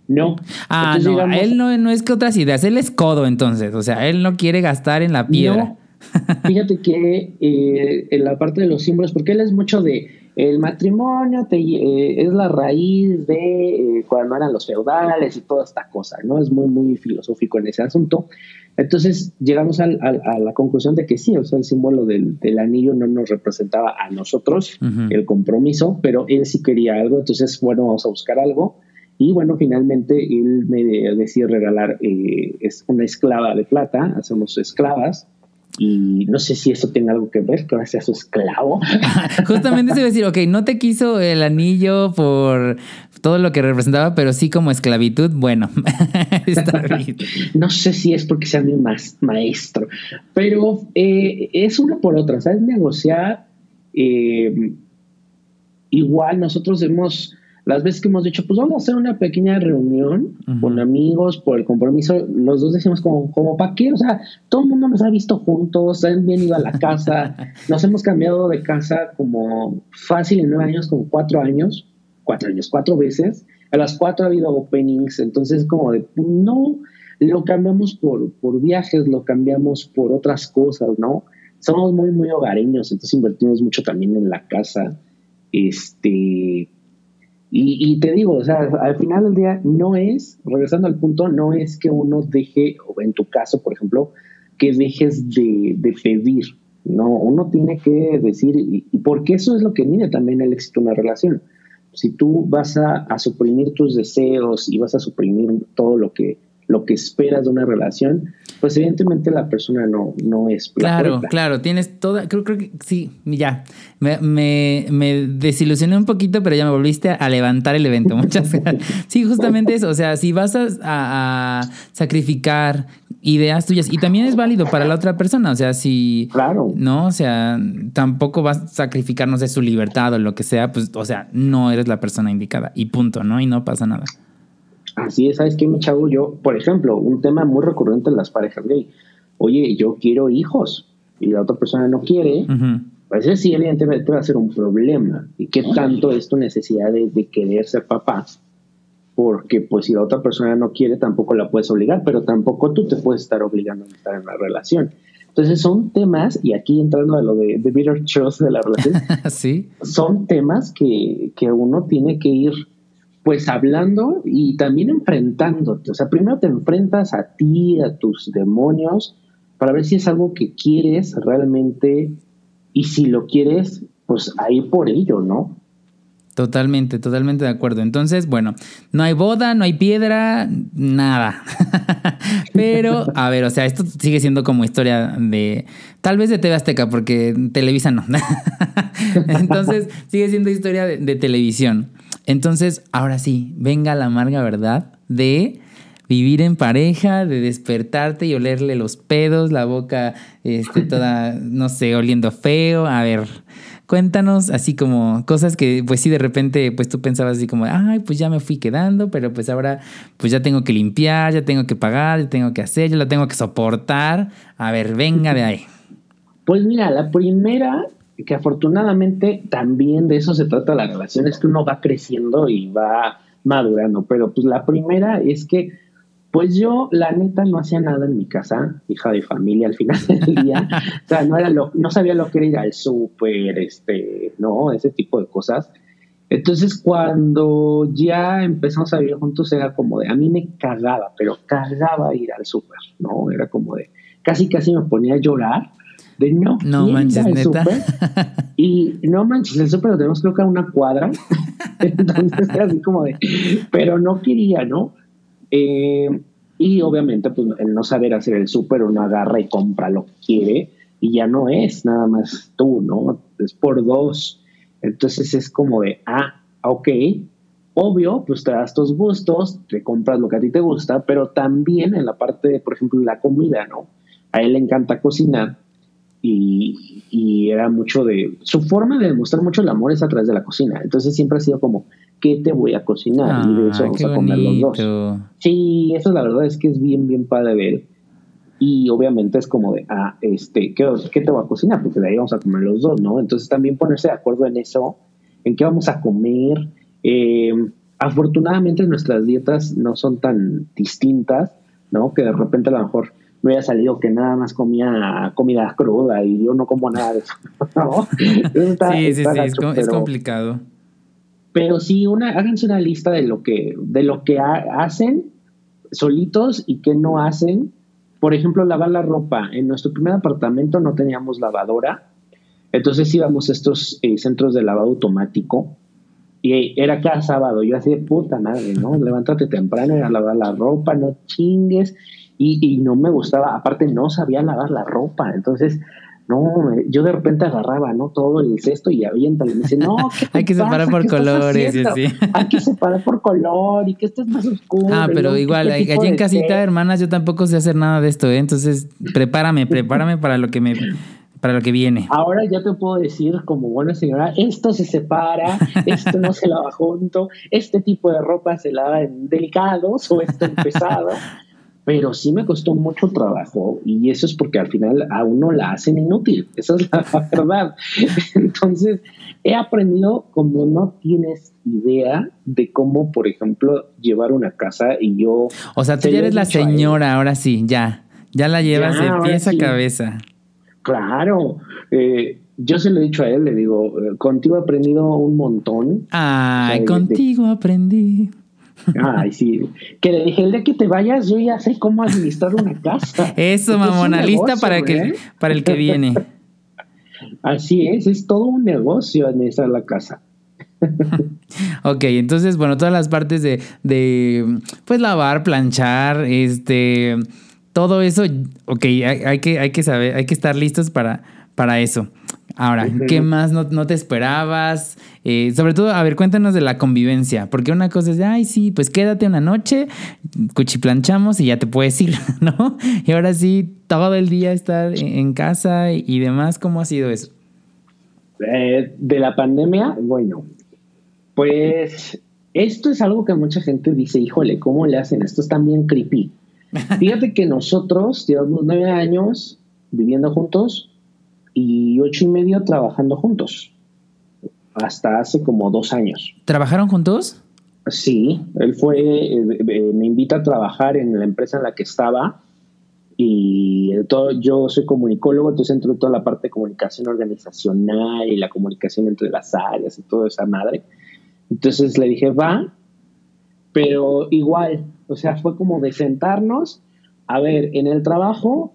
No. Ah, no, él no, no, es que otras ideas, él es codo entonces, o sea, él no quiere gastar en la piedra. Fíjate que eh, en la parte de los símbolos, porque él es mucho de el matrimonio te, eh, es la raíz de eh, cuando eran los feudales y toda esta cosa, ¿no? Es muy, muy filosófico en ese asunto. Entonces llegamos a la conclusión de que sí, o sea, el símbolo del, anillo no nos representaba a nosotros el compromiso, pero él sí quería algo, entonces, bueno, vamos a buscar algo y bueno, finalmente él me decidió regalar eh, es una esclava de plata, hacemos esclavas. Y no sé si eso tiene algo que ver, que ahora sea su esclavo. Justamente se iba a decir, ok, no te quiso el anillo por todo lo que representaba, pero sí como esclavitud, bueno, está bien. no sé si es porque sea mi maestro, pero eh, es una por otra, ¿sabes? Negociar. Eh, igual nosotros hemos las veces que hemos dicho, pues vamos a hacer una pequeña reunión con amigos por el compromiso, los dos decimos como, como ¿para qué? O sea, todo el mundo nos ha visto juntos, han bien ido a la casa, nos hemos cambiado de casa como fácil en nueve años, como cuatro años, cuatro años, cuatro veces. A las cuatro ha habido openings, entonces como de, no, lo cambiamos por, por viajes, lo cambiamos por otras cosas, ¿no? Somos muy, muy hogareños, entonces invertimos mucho también en la casa. Este, y, te digo, o sea, al final del día no es, regresando al punto, no es que uno deje, o en tu caso, por ejemplo, que dejes de, pedir. No, uno tiene que decir, y, porque eso es lo que mide también el éxito de una relación. Si tú vas a suprimir tus deseos y vas a suprimir todo lo que lo que esperas de una relación, pues evidentemente la persona no, no es. Claro, claro, tienes toda, creo, creo que sí, ya. Me, me, desilusioné un poquito, pero ya me volviste a levantar el evento. Muchas gracias. Sí, justamente eso. O sea, si vas a, a, sacrificar ideas tuyas, y también es válido para la otra persona. O sea, si. Claro. No, o sea, tampoco vas a sacrificarnos de su libertad o lo que sea, pues, o sea, no eres la persona indicada. Y punto, ¿no? Y no pasa nada. Así es, ¿sabes qué, mi chavo? Yo, por ejemplo, un tema muy recurrente en las parejas gay. Oye, yo quiero hijos y la otra persona no quiere. Pues sí, evidentemente va a ser un problema. ¿Y qué tanto es tu necesidad de, querer ser papá? Porque pues si la otra persona no quiere, tampoco la puedes obligar, pero tampoco tú te puedes estar obligando a estar en la relación. Entonces son temas, y aquí entrando a lo de, de bitter truth de la relación, ¿Sí? son temas que, que uno tiene que ir pues hablando y también enfrentándote. O sea, primero te enfrentas a ti, a tus demonios, para ver si es algo que quieres realmente y si lo quieres, pues ahí por ello, ¿no? Totalmente, totalmente de acuerdo. Entonces, bueno, no hay boda, no hay piedra, nada. Pero, a ver, o sea, esto sigue siendo como historia de, tal vez de TV Azteca, porque Televisa no. Entonces, sigue siendo historia de televisión. Entonces, ahora sí, venga la amarga verdad de vivir en pareja, de despertarte y olerle los pedos, la boca este, toda, no sé, oliendo feo. A ver, cuéntanos así como cosas que pues sí de repente pues tú pensabas así como, ay, pues ya me fui quedando, pero pues ahora pues ya tengo que limpiar, ya tengo que pagar, ya tengo que hacer, ya la tengo que soportar. A ver, venga de ahí. Pues mira, la primera, que afortunadamente también de eso se trata la relación, es que uno va creciendo y va madurando, pero pues la primera es que pues yo, la neta, no hacía nada en mi casa, hija de familia al final del día. o sea, no, era lo, no sabía lo que era ir al súper, este, no, ese tipo de cosas. Entonces, cuando ya empezamos a vivir juntos, era como de, a mí me cagaba, pero cagaba ir al súper, ¿no? Era como de, casi, casi me ponía a llorar de no, no manches, neta. y no manches, el súper lo tenemos creo que a una cuadra. Entonces era así como de, pero no quería, ¿no? Eh, y obviamente, pues el no saber hacer el súper, uno agarra y compra lo que quiere y ya no es nada más tú, ¿no? Es por dos. Entonces es como de, ah, ok, obvio, pues te das tus gustos, te compras lo que a ti te gusta, pero también en la parte de, por ejemplo, la comida, ¿no? A él le encanta cocinar y, y, era mucho de, su forma de demostrar mucho el amor es a través de la cocina. Entonces siempre ha sido como, ¿qué te voy a cocinar? y de eso vamos a comer los dos. Sí, eso la verdad es que es bien, bien padre ver. Y obviamente es como de, ah, este, ¿qué, ¿qué, te voy a cocinar? Porque de ahí vamos a comer los dos, ¿no? Entonces también ponerse de acuerdo en eso, en qué vamos a comer. Eh, afortunadamente nuestras dietas no son tan distintas, ¿no? Que de repente a lo mejor me había salido que nada más comía comida cruda y yo no como nada de eso. sí, sí, sí, es, complicado. Pero sí, una, háganse una lista de lo que, de lo que hacen solitos y que no hacen. Por ejemplo, lavar la ropa. En nuestro primer apartamento no teníamos lavadora. Entonces íbamos a estos eh, centros de lavado automático. Y era cada sábado. Yo hacía puta madre, ¿no? Levántate temprano y a lavar la ropa, no chingues. Y, y no me gustaba. Aparte, no sabía lavar la ropa. Entonces, no, yo de repente agarraba, ¿no? Todo el cesto y avienta. Y me dice, no, hay que separar por colores y así. Hay que separar por color y que esto es más oscuro. Ah, pero igual, allí en casita, hermanas, yo tampoco sé hacer nada de esto, ¿eh? Entonces, prepárame, prepárame para lo que me para lo que viene. Ahora ya te puedo decir, como buena señora, esto se separa, esto no se lava junto, este tipo de ropa se lava en delicados o esto en pesado pero sí me costó mucho trabajo y eso es porque al final a uno la hacen inútil, esa es la verdad. Entonces, he aprendido como no tienes idea de cómo, por ejemplo, llevar una casa y yo... O sea, tú ya eres la señora, ahora sí, ya, ya la llevas de pies a cabeza. Claro, eh, yo se lo he dicho a él, le digo, contigo he aprendido un montón. Ay, contigo aprendí. Ay, sí. Que le dije, el de que te vayas, yo ya sé cómo administrar una casa. Eso, mamona, lista para, que, ¿eh? para el que viene. Así es, es todo un negocio administrar la casa. ok, entonces, bueno, todas las partes de, de, pues, lavar, planchar, este, todo eso, ok, hay, que, hay que saber, hay que estar listos para, para eso. Ahora, ¿qué más no, te esperabas? Eh, sobre todo, a ver, cuéntanos de la convivencia, porque una cosa es de, ay, sí, pues quédate una noche, cuchiplanchamos y ya te puedes ir, ¿no? Y ahora sí, todo el día estar en casa y demás, ¿cómo ha sido eso? Eh, de la pandemia, bueno, pues esto es algo que mucha gente dice, híjole, ¿cómo le hacen? Esto es también creepy. Fíjate que nosotros llevamos nueve años viviendo juntos y ocho y medio trabajando juntos. Hasta hace como dos años. ¿Trabajaron juntos? Sí, él fue, eh, eh, me invita a trabajar en la empresa en la que estaba y todo, yo soy comunicólogo, entonces entro en toda la parte de comunicación organizacional y la comunicación entre las áreas y toda esa madre. Entonces le dije, va, pero igual, o sea, fue como de sentarnos, a ver, en el trabajo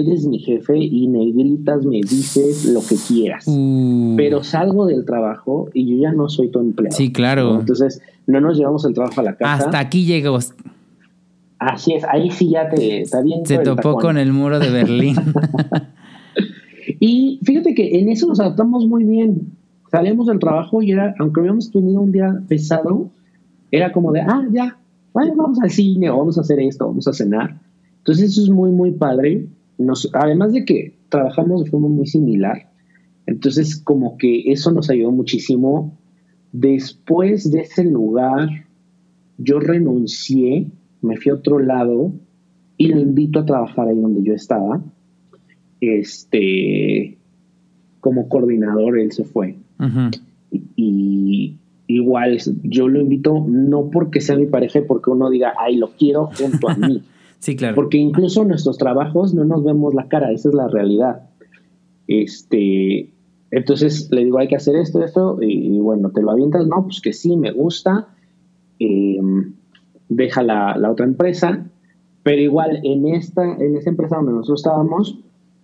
eres mi jefe y me gritas, me dices lo que quieras. Mm. Pero salgo del trabajo y yo ya no soy tu empleado. Sí, claro. Entonces, no nos llevamos el trabajo a la casa. Hasta aquí llegó. Así es, ahí sí ya te está bien. Se topó con el muro de Berlín. y fíjate que en eso nos adaptamos muy bien. salíamos del trabajo y era, aunque habíamos tenido un día pesado, era como de, ah, ya, bueno, vamos al cine o vamos a hacer esto, vamos a cenar. Entonces eso es muy, muy padre. Nos, además de que trabajamos de forma muy similar, entonces como que eso nos ayudó muchísimo. Después de ese lugar, yo renuncié, me fui a otro lado y lo invito a trabajar ahí donde yo estaba. Este, como coordinador, él se fue. y, igual, yo lo invito no porque sea mi pareja y porque uno diga, ay, lo quiero junto a mí. sí, claro. Porque incluso nuestros trabajos no nos vemos la cara, esa es la realidad. Este, entonces le digo, hay que hacer esto, esto, y, bueno, te lo avientas, no, pues que sí, me gusta, em, deja la, la, otra empresa, pero igual en esta, en esa empresa donde nosotros estábamos,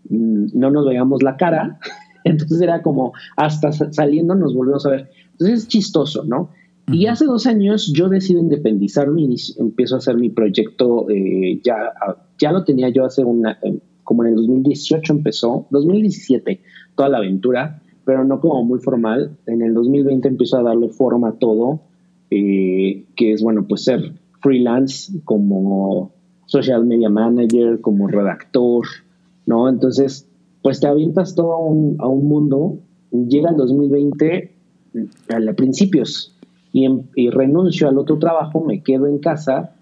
mm, no nos veíamos la cara, entonces era como hasta saliendo nos volvemos a ver. Entonces es chistoso, ¿no? Y hace dos años yo decido independizarme y empiezo a hacer mi proyecto, eh, ya, ya lo tenía yo hace una, eh, como en el 2018 empezó, 2017, toda la aventura, pero no como muy formal. En el 2020 empiezo a darle forma a todo, eh, que es, bueno, pues ser freelance como social media manager, como redactor, ¿no? Entonces, pues te avientas todo a un, a un mundo, llega el 2020 a principios y, y, renuncio al otro trabajo, me quedo en casa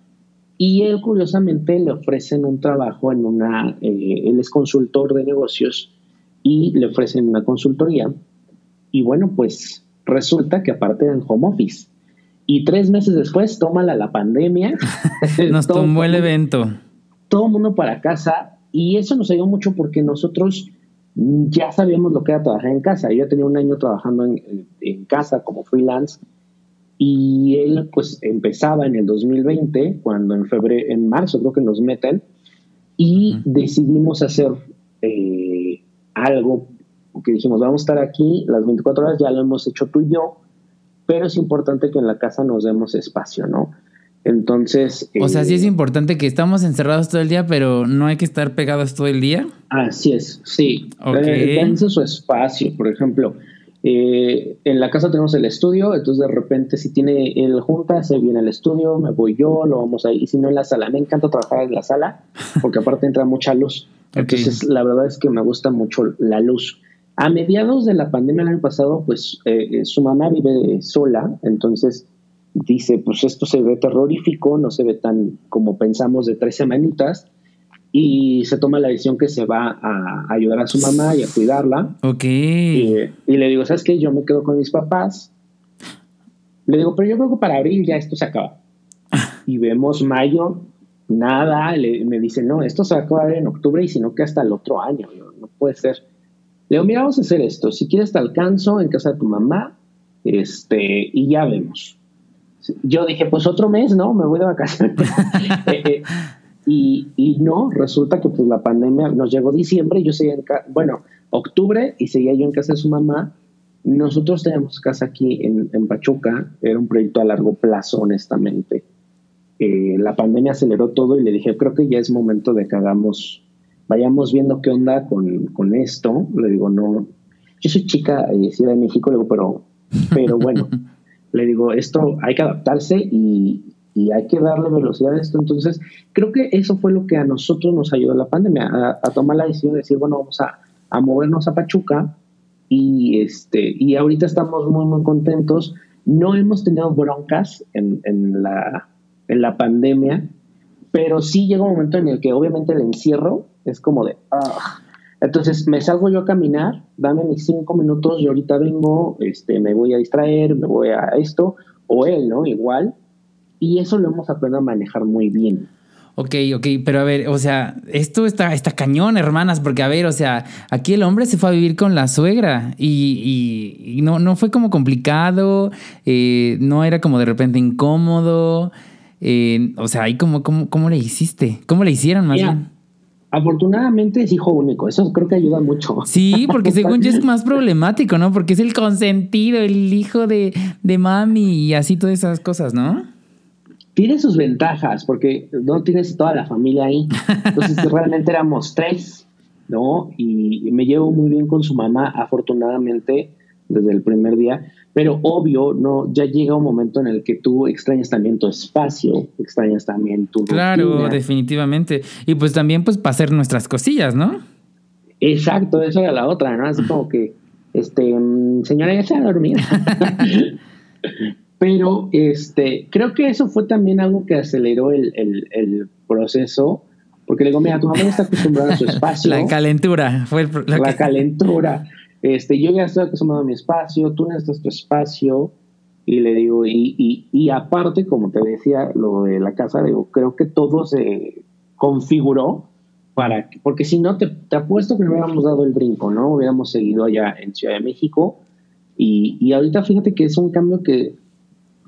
y él curiosamente le ofrecen un trabajo en una, eh, él es consultor de negocios y le ofrecen una consultoría y bueno, pues resulta que aparte en home office. Y tres meses después, tómala la pandemia. Nos tomó el evento. Todo el mundo para casa y eso nos ayudó mucho porque nosotros ya sabíamos lo que era trabajar en casa. Yo tenía un año trabajando en, casa como freelance y él pues empezaba en el 2020, cuando en febrero, en marzo creo que nos meten y decidimos hacer eh, algo que dijimos, vamos a estar aquí las 24 horas, ya lo hemos hecho tú y yo, pero es importante que en la casa nos demos espacio, ¿no? Entonces... O sea, sí es eh, importante que estamos encerrados todo el día, pero no hay que estar pegados todo el día. Así es, sí. Okay. Eh, su espacio, por ejemplo. Eh, en la casa tenemos el estudio, entonces de repente si tiene el junta, se viene al estudio, me voy yo, lo vamos ahí, y si no en la sala, me encanta trabajar en la sala, porque aparte entra mucha luz. Entonces la verdad es que me gusta mucho la luz. A mediados de la pandemia el año pasado, pues su mamá vive sola, entonces dice, pues esto se ve terrorífico, no se ve tan como pensamos de tres semanitas, y se toma la decisión que se va a ayudar a su mamá y a cuidarla. Ok. Y, le digo, ¿sabes qué? Yo me quedo con mis papás. Le digo, pero yo creo que para abril ya esto se acaba. y vemos mayo, nada, le, me dice, no, esto se va a acabar en octubre y si no que hasta el otro año. no puede ser. Le digo, mira, vamos a hacer esto. Si quieres te alcanzo en casa de tu mamá este, y ya vemos yo dije, pues otro mes, ¿no? Me voy de vacaciones. Eh, eh, y, y, no, resulta que pues la pandemia nos llegó diciembre y yo seguía en casa, bueno, octubre y seguía yo en casa de su mamá. Nosotros tenemos casa aquí en, en Pachuca, era un proyecto a largo plazo, honestamente. Eh, la pandemia aceleró todo y le dije, creo que ya es momento de que hagamos, vayamos viendo qué onda con, con esto. Le digo, no, yo soy chica, eh, Ciudad de México, le digo, pero, pero bueno. le digo, esto hay que adaptarse y, hay que darle velocidad a esto. Entonces, creo que eso fue lo que a nosotros nos ayudó la pandemia, a, tomar la decisión de decir, bueno, vamos a, movernos a Pachuca y, este, y ahorita estamos muy, muy contentos. No hemos tenido broncas en, en, la, en la pandemia, pero sí llega un momento en el que obviamente el encierro es como de, ah, entonces me salgo yo a caminar, dame mis cinco minutos, yo ahorita vengo, este, me voy a distraer, me voy a esto, o él, ¿no? Igual. Y eso lo hemos aprendido a manejar muy bien. Ok, ok, pero a ver, o sea, esto está, está cañón, hermanas, porque a ver, o sea, aquí el hombre se fue a vivir con la suegra y, y, no, no fue como complicado, eh, no era como de repente incómodo, eh, o sea, ahí como, cómo, ¿cómo le hiciste? ¿Cómo le hicieron más bien? Afortunadamente es hijo único, eso creo que ayuda mucho. Sí, porque según yo es más problemático, ¿no? Porque es el consentido, el hijo de, de mami y así todas esas cosas, ¿no? Tiene sus ventajas, porque no tienes toda la familia ahí. Entonces realmente éramos tres, ¿no? Y me llevo muy bien con su mamá, afortunadamente, desde el primer día, pero obvio, no, ya llega un momento en el que tú extrañas también tu espacio, extrañas también tu Claro, definitivamente. Y pues también pues para hacer nuestras cosillas, ¿no? Exacto, eso era la otra, ¿no? Así como que, este, mm, señora, ya se ha dormido. pero este, creo que eso fue también algo que aceleró el, el proceso porque le digo, mira, tu mamá está acostumbrada a su espacio. La calentura, fue La calentura. Este, yo ya estoy acostumbrado a mi espacio, tú necesitas tu espacio. Y le digo, y, y, y aparte, como te decía, lo de la casa, digo, creo que todo se configuró para que, porque si no, te, te apuesto que no hubiéramos dado el brinco, ¿no? Hubiéramos seguido allá en Ciudad de México. Y, y ahorita fíjate que es un cambio que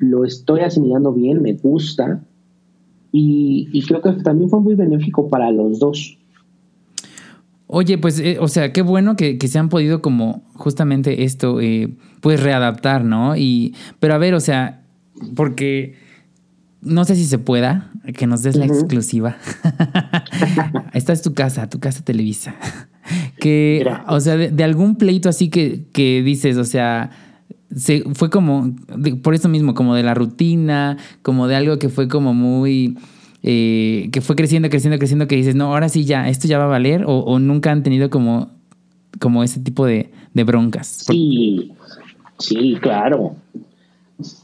lo estoy asimilando bien, me gusta y, creo que también fue muy benéfico para los dos. Oye, pues, eh, o sea, qué bueno que, se han podido como justamente esto, eh, pues readaptar, ¿no? Y, pero a ver, o sea, porque no sé si se pueda, que nos des la exclusiva. Esta es tu casa, tu casa Televisa. que, o sea, de, algún pleito así que, que dices, o sea, se, fue como, por eso mismo, como de la rutina, como de algo que fue como muy... Eh, que fue creciendo, creciendo, creciendo, que dices, no, ahora sí ya, esto ya va a valer, o, nunca han tenido como, como ese tipo de, broncas. Sí, sí, claro.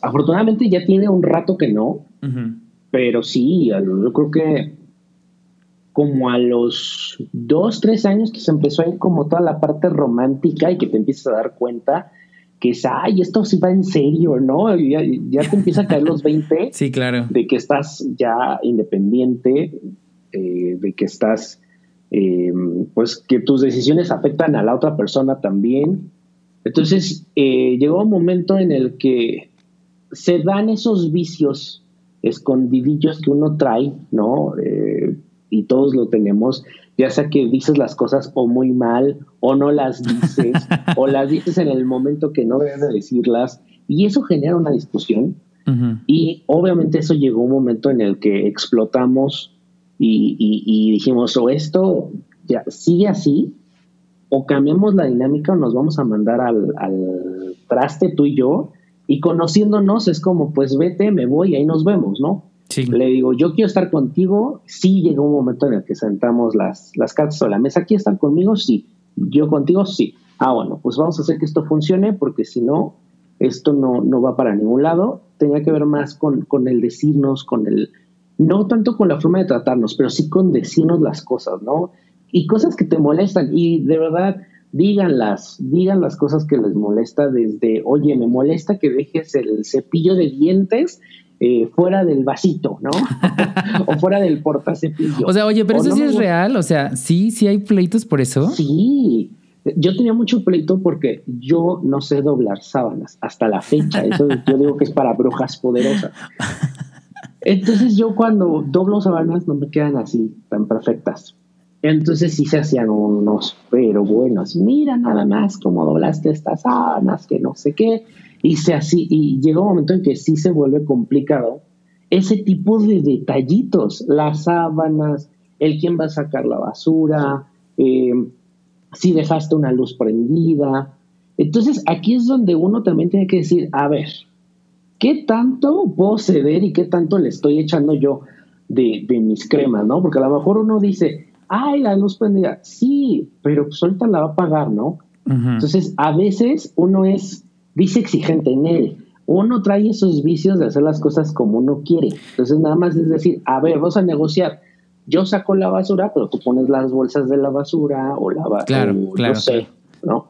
Afortunadamente ya tiene un rato que no, pero sí, yo creo que como a los dos, tres años que se empezó a ir como toda la parte romántica y que te empiezas a dar cuenta que es, ay, esto sí va en serio, ¿no? Ya, ya te empieza a caer los 20. sí, claro. De que estás ya independiente, eh, de que estás, eh, pues que tus decisiones afectan a la otra persona también. Entonces, eh, llegó un momento en el que se dan esos vicios escondidillos que uno trae, ¿no? Y todos lo tenemos, ya sea que dices las cosas o muy mal, o no las dices, o las dices en el momento que no debes de decirlas, y eso genera una discusión. Y obviamente eso llegó un momento en el que explotamos y, dijimos, o esto ya sigue así, o cambiamos la dinámica o nos vamos a mandar al, al traste tú y yo, y conociéndonos es como, pues vete, me voy, y ahí nos vemos, ¿no? Le digo, yo quiero estar contigo. Sí, llegó un momento en el que sentamos las, las cartas sobre la mesa. ¿Aquí están conmigo? Sí. ¿Yo contigo? Sí. Ah, bueno, pues vamos a hacer que esto funcione porque si no, esto no, no va para ningún lado. Tenía que ver más con, con el decirnos, con el... No tanto con la forma de tratarnos, pero sí con decirnos las cosas, ¿no? Y cosas que te molestan. Y de verdad, díganlas, digan las cosas que les molesta desde, oye, me molesta que dejes el cepillo de dientes eh, fuera del vasito, ¿no? o fuera del portacepillo. O sea, oye, pero eso sí es real, o sea, sí, sí hay pleitos por eso. Sí, yo tenía mucho pleito porque yo no sé doblar sábanas hasta la fecha. Eso yo digo que es para brujas poderosas. Entonces yo cuando doblo sábanas no me quedan así tan perfectas. Entonces sí se hacían unos, pero buenos. Mira nada más cómo doblaste estas sábanas, que no sé qué y, se así, y llega un momento en que sí se vuelve complicado ese tipo de detallitos, las sábanas, el quién va a sacar la basura, eh, si dejaste una luz prendida. Entonces aquí es donde uno también tiene que decir, a ver, ¿qué tanto puedo ceder y qué tanto le estoy echando yo de, mis cremas, ¿no? Porque a lo mejor uno dice, ay, la luz prendida, sí, pero pues ahorita la va a pagar, ¿no? Entonces, a veces uno es dice exigente en él. Uno trae esos vicios de hacer las cosas como uno quiere. Entonces nada más es decir, a ver, vamos a negociar. Yo saco la basura, pero tú pones las bolsas de la basura o la basura. Claro, claro. No sé, ¿no?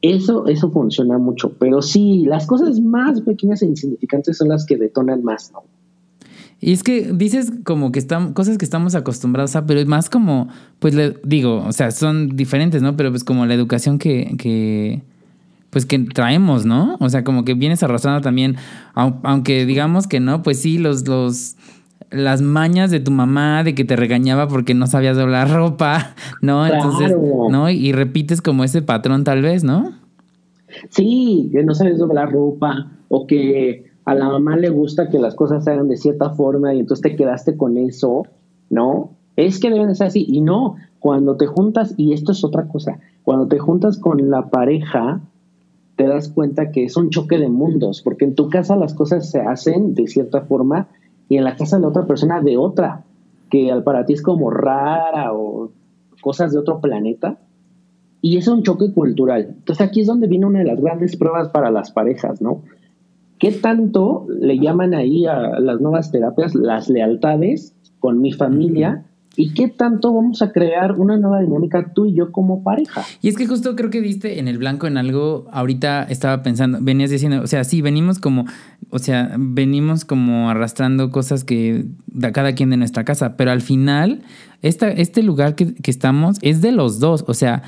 Eso, eso funciona mucho. Pero sí, las cosas más pequeñas e insignificantes son las que detonan más, ¿no? Y es que dices como que están cosas que estamos acostumbrados a, pero es más como, pues le digo, o sea, son diferentes, ¿no? Pero pues como la educación que, que, pues que traemos, ¿no? O sea, como que vienes arrastrando también, aunque digamos que no, pues sí, los, los, las mañas de tu mamá de que te regañaba porque no sabías doblar ropa, ¿no? Entonces, ¿no? Y repites como ese patrón tal vez, ¿no? Sí, que no sabes doblar ropa o que a la mamá le gusta que las cosas se hagan de cierta forma y entonces te quedaste con eso, ¿no? Es que deben ser así y no, cuando te juntas, y esto es otra cosa, cuando te juntas con la pareja, te das cuenta que es un choque de mundos, porque en tu casa las cosas se hacen de cierta forma y en la casa de la otra persona de otra, que para ti es como rara o cosas de otro planeta. Y es un choque cultural. Entonces aquí es donde viene una de las grandes pruebas para las parejas, ¿no? ¿Qué tanto le llaman ahí a las nuevas terapias las lealtades con mi familia? ¿Y qué tanto vamos a crear una nueva dinámica tú y yo como pareja? Y es que justo creo que viste en el blanco en algo, ahorita estaba pensando, venías diciendo, o sea, sí, venimos como, o sea, venimos como arrastrando cosas que da cada quien de nuestra casa, pero al final, esta, este lugar que, que estamos es de los dos, o sea,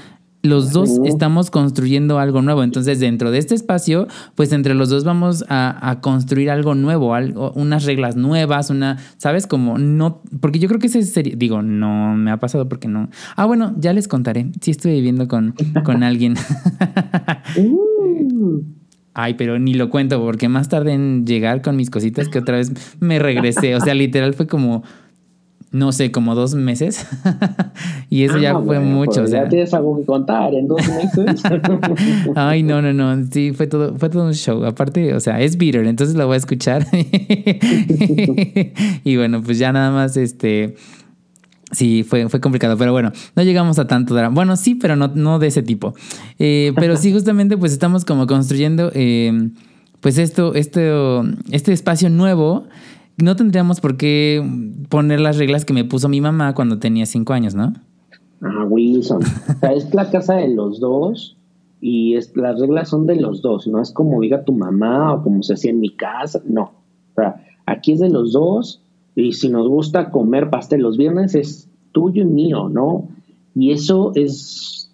los dos estamos construyendo algo nuevo. Entonces, dentro de este espacio, pues entre los dos vamos a, construir algo nuevo, algo, unas reglas nuevas, una, ¿sabes? Como no, porque yo creo que ese sería, digo, no me ha pasado porque no. Ah, bueno, ya les contaré. Sí estoy viviendo con, con alguien. Uh. Ay, pero ni lo cuento porque más tarde en llegar con mis cositas que otra vez me regresé. O sea, literal fue como no sé, como dos meses. y eso ya ah, fue mucho. Pues ya tienes algo que contar en dos meses. Ay, no, no, no. Sí, fue todo, fue todo un show. Aparte, o sea, es bitter, entonces lo voy a escuchar. y bueno, pues ya nada más este. Sí, fue, fue complicado, pero bueno, no llegamos a tanto drama. Bueno, sí, pero no, no de ese tipo. Eh, pero sí, justamente, pues estamos como construyendo, eh, pues esto, esto, este espacio nuevo no tendríamos por qué poner las reglas que me puso mi mamá cuando tenía cinco años, ¿no? Ah, Wilson. O sea, es la casa de los dos y es, las reglas son de los dos, no es como diga tu mamá o como se hacía en mi casa, no. O sea, aquí es de los dos y si nos gusta comer pastel los viernes es tuyo y mío, ¿no? Y eso es,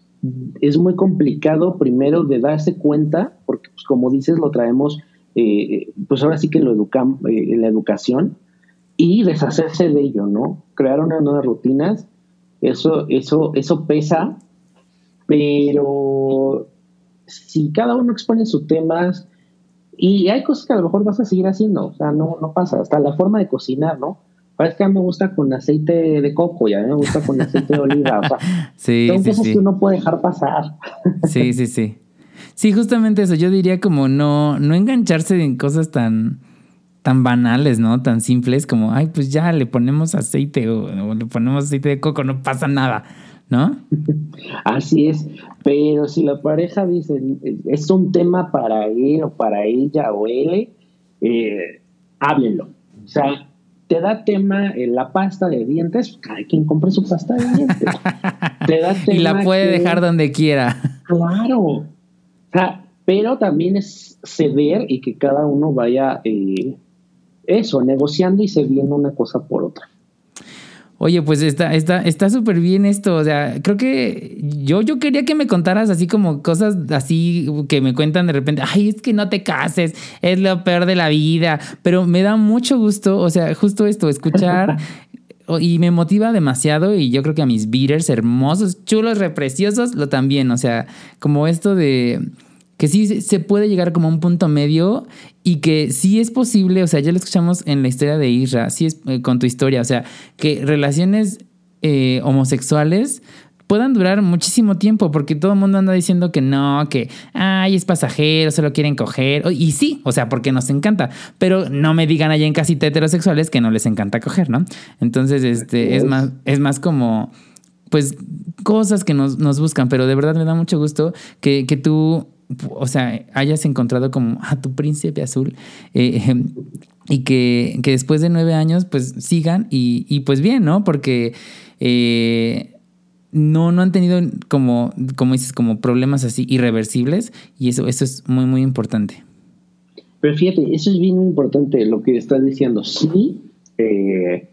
es muy complicado primero de darse cuenta, porque pues, como dices, lo traemos eh, pues ahora sí que lo educan, eh, la educación y deshacerse de ello, ¿no? Crear unas nuevas rutinas, eso, eso, eso pesa, pero si cada uno expone sus temas, y hay cosas que a lo mejor vas a seguir haciendo, o sea, no, no pasa, hasta la forma de cocinar, ¿no? Parece que a mí me gusta con aceite de coco y a mí me gusta con aceite de oliva, o sea, son cosas que uno puede dejar pasar. Sí, sí, sí. Sí, justamente eso. Yo diría como no, no engancharse en cosas tan, tan banales, ¿no? Tan simples como, ay, pues ya le ponemos aceite o, le ponemos aceite de coco, no pasa nada, ¿no? Así es. Pero si la pareja dice, es un tema para él o para ella o él, eh, háblenlo. O sea, te da tema en la pasta de dientes, cada quien compre su pasta de dientes. te da tema y la puede dejar donde quiera. Claro pero también es ceder y que cada uno vaya eh, eso, negociando y cediendo una cosa por otra. Oye, pues está está está súper bien esto, o sea, creo que yo yo quería que me contaras así como cosas así que me cuentan de repente, ay, es que no te cases, es lo peor de la vida, pero me da mucho gusto, o sea, justo esto, escuchar y me motiva demasiado y yo creo que a mis beaters hermosos, chulos, repreciosos, lo también, o sea, como esto de que sí se puede llegar como a un punto medio y que sí es posible, o sea, ya lo escuchamos en la historia de Isra, sí es eh, con tu historia, o sea, que relaciones eh, homosexuales puedan durar muchísimo tiempo, porque todo el mundo anda diciendo que no, que ay, es pasajero, se lo quieren coger. Y sí, o sea, porque nos encanta. Pero no me digan allá en casita heterosexuales que no les encanta coger, ¿no? Entonces, este, es más, es más como, pues, cosas que nos, nos buscan. Pero de verdad me da mucho gusto que, que tú o sea, hayas encontrado como a tu príncipe azul eh, y que, después de nueve años pues sigan y, pues bien, ¿no? Porque eh, no, no han tenido como, como dices, como problemas así irreversibles y eso, eso es muy, muy importante. Pero fíjate, eso es bien importante lo que estás diciendo. Sí, eh,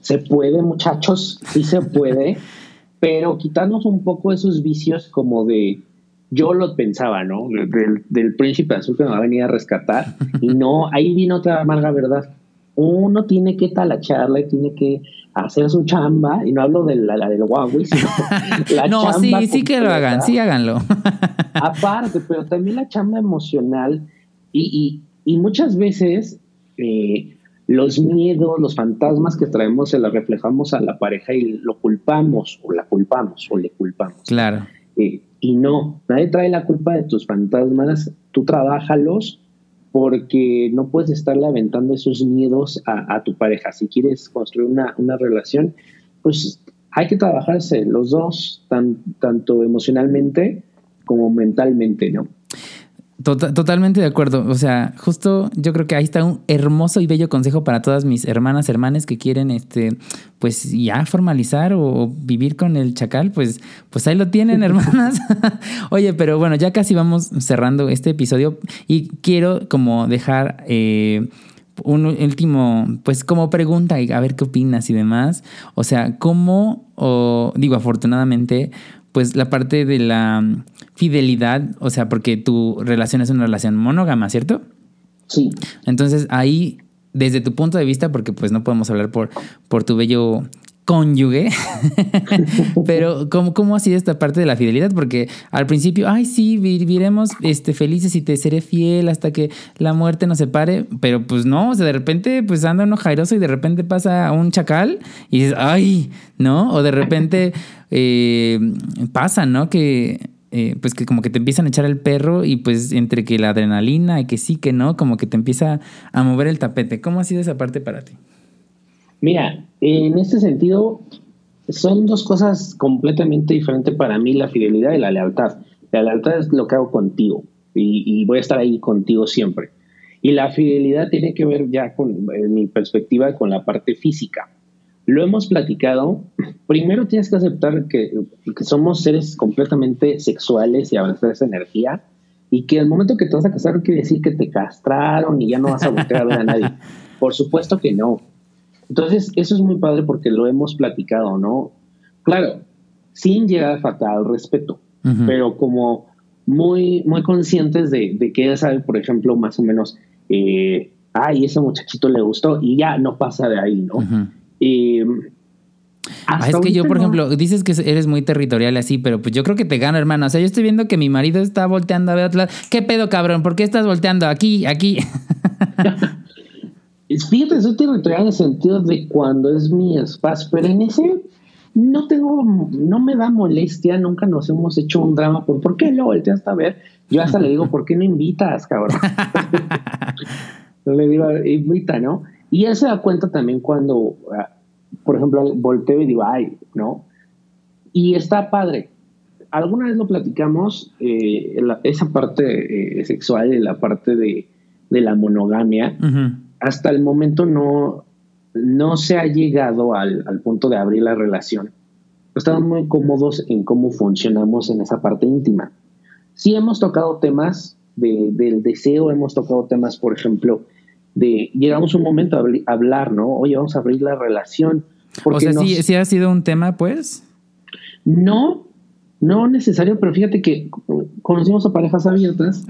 se puede, muchachos, sí se puede, pero quitarnos un poco esos vicios como de yo lo pensaba, ¿no? Del, príncipe azul que me va a venir a rescatar. Y no, ahí vino otra amarga verdad. Uno tiene que talacharla y tiene que hacer su chamba. Y no hablo de la, del Huawei, sino la no, sí, sí que lo hagan, sí háganlo. Aparte, pero también la chamba emocional. Y, y, y muchas veces eh, los miedos, los fantasmas que traemos se los reflejamos a la pareja y lo culpamos, o la culpamos, o le culpamos. Claro. Eh, y no, nadie trae la culpa de tus fantasmas, tú trabajalos porque no puedes estarle aventando esos miedos a, tu pareja. Si quieres construir una, una, relación, pues hay que trabajarse los dos, tanto emocionalmente como mentalmente, ¿no? Tota-, totalmente de acuerdo. O sea, justo yo creo que ahí está un hermoso y bello consejo para todas mis hermanas, hermanes que quieren, este, pues ya formalizar o, vivir con el chacal. Pues, pues ahí lo tienen, hermanas. Oye, pero bueno, ya casi vamos cerrando este episodio y quiero como dejar eh, un último, pues como pregunta y a ver qué opinas y demás. O sea, ¿cómo, o digo, afortunadamente, pues la parte de la fidelidad, o sea, porque tu relación es una relación monógama, ¿cierto? Sí. Entonces ahí, desde tu punto de vista, porque pues no podemos hablar por, por tu bello cónyuge. Pero, ¿cómo, ¿cómo ha sido esta parte de la fidelidad? Porque al principio, ay, sí, viviremos este, felices y te seré fiel hasta que la muerte nos separe. Pero pues no, o sea, de repente, pues anda uno jairoso y de repente pasa un chacal y dices, ay, ¿no? O de repente eh, pasa, ¿no? Que. Eh, pues que como que te empiezan a echar el perro y pues entre que la adrenalina y que sí, que no, como que te empieza a mover el tapete. ¿Cómo ha sido esa parte para ti? Mira, en este sentido, son dos cosas completamente diferentes para mí, la fidelidad y la lealtad. La lealtad es lo que hago contigo y, voy a estar ahí contigo siempre. Y la fidelidad tiene que ver ya con en mi perspectiva con la parte física. Lo hemos platicado. Primero tienes que aceptar que, que somos seres completamente sexuales y avanzar esa energía y que el momento que te vas a casar no quiere decir que te castraron y ya no vas a volver a ver a nadie. Por supuesto que no. Entonces, eso es muy padre porque lo hemos platicado, ¿no? Claro, sin llegar a faltar respeto, pero como muy, muy conscientes de, que ella sabe, por ejemplo, más o menos, eh, ay, ese muchachito le gustó y ya no pasa de ahí, ¿no? Ah, es que yo, por ejemplo, dices que eres muy territorial así, pero pues yo creo que te gano, hermano. O sea, yo estoy viendo que mi marido está volteando a ver otro lado. ¿Qué pedo, cabrón? ¿Por qué estás volteando aquí, aquí? Fíjate, soy territorial en el sentido de cuando es mi espacio, pero en ese no tengo, no me da molestia, nunca nos hemos hecho un drama por por qué lo volteaste a ver. Yo hasta le digo, ¿por qué no invitas, cabrón? le digo, invita, ¿no? Y él se da cuenta también cuando, ah, por ejemplo, volteo y digo, ay, ¿no? Y está padre. Alguna vez lo platicamos, eh, esa parte eh, sexual y la parte de, la monogamia hasta el momento no, no se ha llegado al, punto de abrir la relación. Estamos muy cómodos en cómo funcionamos en esa parte íntima. Sí hemos tocado temas del deseo, hemos tocado temas, por ejemplo, de llegamos un momento a hablar, ¿no? Oye, vamos a abrir la relación. O sea, sí, ha sido un tema, pues. No, no necesario, pero fíjate que conocimos a parejas abiertas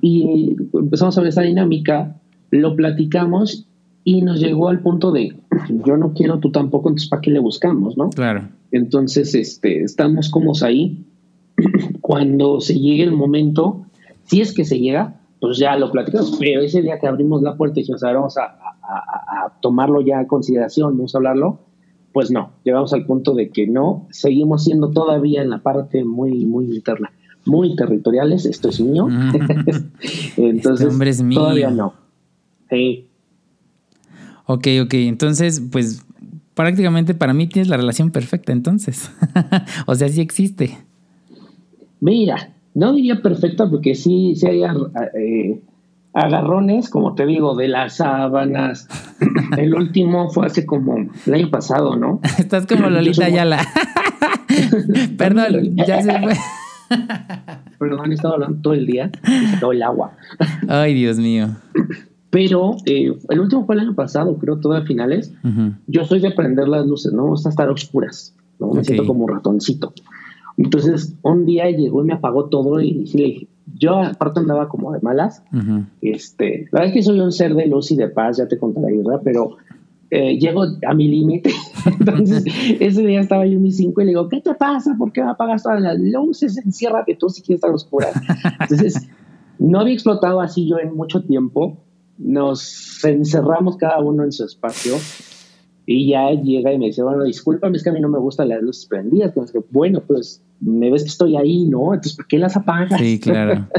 y empezamos a ver esa dinámica lo platicamos y nos llegó al punto de yo no quiero, tú tampoco, entonces ¿para qué le buscamos, no? Claro. Entonces, este, estamos como ahí. Cuando se llegue el momento, si es que se llega, pues ya lo platicamos. Pero ese día que abrimos la puerta y dijimos, a vamos a, tomarlo ya a consideración, vamos a hablarlo, pues no, llegamos al punto de que no, seguimos siendo todavía en la parte muy, muy interna, muy territoriales, esto es mío. Entonces, este hombre es mío. todavía no. Sí. Ok, ok. Entonces, pues prácticamente para mí tienes la relación perfecta entonces. o sea, sí existe. Mira, no diría perfecta porque sí, sí hay eh, agarrones, como te digo, de las sábanas. el último fue hace como el año pasado, ¿no? Estás como Lolita Ayala. Perdón, ya se fue. Perdón, he estado hablando todo el día todo el agua. Ay, Dios mío. Pero eh, el último fue el año pasado, creo, todo a finales. Yo soy de prender las luces, no me gusta estar oscuras, ¿no? Me siento como un ratoncito. Entonces, un día llegó y me apagó todo y le dije, yo aparte andaba como de malas. este, la verdad es que soy un ser de luz y de paz, ya te contaré, ¿verdad? Pero eh, llego a mi límite. Entonces, ese día estaba yo en mi cinco y le digo, ¿qué te pasa? ¿Por qué me apagas todas las luces? Enciérrate tú si quieres estar oscuras. Entonces, no había explotado así yo en mucho tiempo nos encerramos cada uno en su espacio y ya llega y me dice, bueno, discúlpame, es que a mí no me gustan las luces prendidas. Entonces, bueno, pues me ves que estoy ahí, ¿no? Entonces, ¿por qué las apagas? Sí, claro.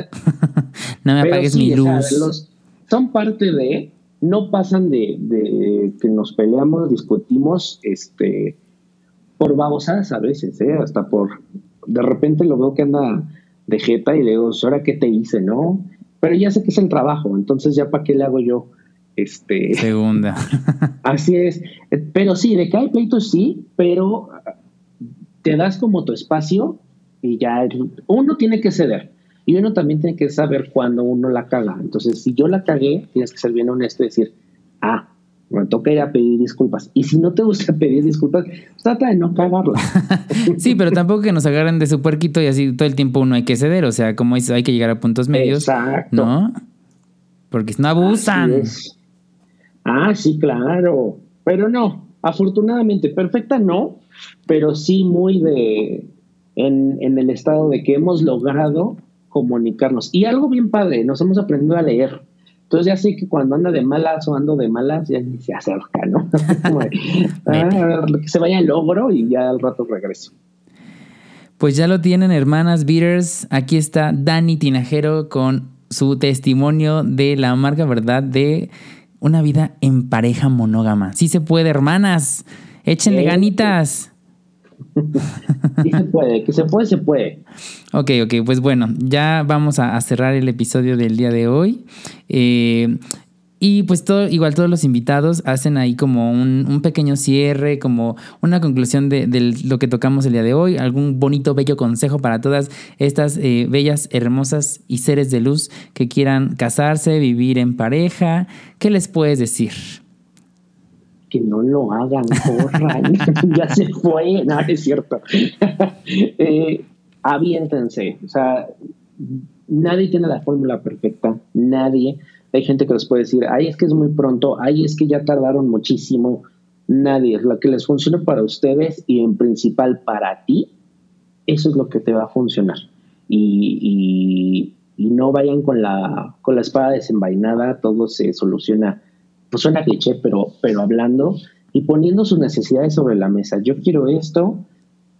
No me apagues mi luz. los, son parte de, no pasan de, de, que nos peleamos, discutimos, este, por babosadas a veces, ¿eh? hasta por, de repente lo veo que anda de jeta y le digo, ¿ahora qué te hice, no? Pero ya sé que es el trabajo, entonces ya para qué le hago yo. Este, Segunda. así es. Pero sí, de que hay pleitos, sí, pero te das como tu espacio y ya uno tiene que ceder. Y uno también tiene que saber cuando uno la caga. Entonces, si yo la cagué, tienes que ser bien honesto y decir, ah, me toca ir a pedir disculpas. Y si no te gusta pedir disculpas, trata de no cagarla. sí, pero tampoco que nos agarren de su puerquito y así todo el tiempo uno hay que ceder. O sea, como dices, hay que llegar a puntos medios. Exacto. ¿No? Porque si no abusan. Ah, sí, claro. Pero no, afortunadamente, perfecta no, pero sí muy de en, en el estado de que hemos logrado comunicarnos. Y algo bien padre, nos hemos aprendido a leer. Entonces ya sé que cuando anda de malas o ando de malas, ya se acerca, ¿no? Ah, que se vaya el logro y ya al rato regreso. Pues ya lo tienen, hermanas Beaters. Aquí está Dani Tinajero con su testimonio de la marca verdad de una vida en pareja monógama. Sí se puede, hermanas. Échenle ganitas. Sí se puede, que se puede, se puede. Ok, ok, pues bueno, ya vamos a, cerrar el episodio del día de hoy. Eh, y pues todo, igual todos los invitados hacen ahí como un, pequeño cierre, como una conclusión de, lo que tocamos el día de hoy, algún bonito, bello consejo para todas estas eh, bellas, hermosas y seres de luz que quieran casarse, vivir en pareja. ¿Qué les puedes decir? Que no lo hagan, corran, ya se fue, no, es cierto. eh, aviéntense, o sea, nadie tiene la fórmula perfecta, nadie. Hay gente que les puede decir, ay, es que es muy pronto, ay, es que ya tardaron muchísimo. Nadie, es lo que les funcione para ustedes y en principal para ti, eso es lo que te va a funcionar. Y, y, y no vayan con la, con la espada desenvainada, todo se soluciona pues suena cliché, pero, pero hablando y poniendo sus necesidades sobre la mesa. Yo quiero esto,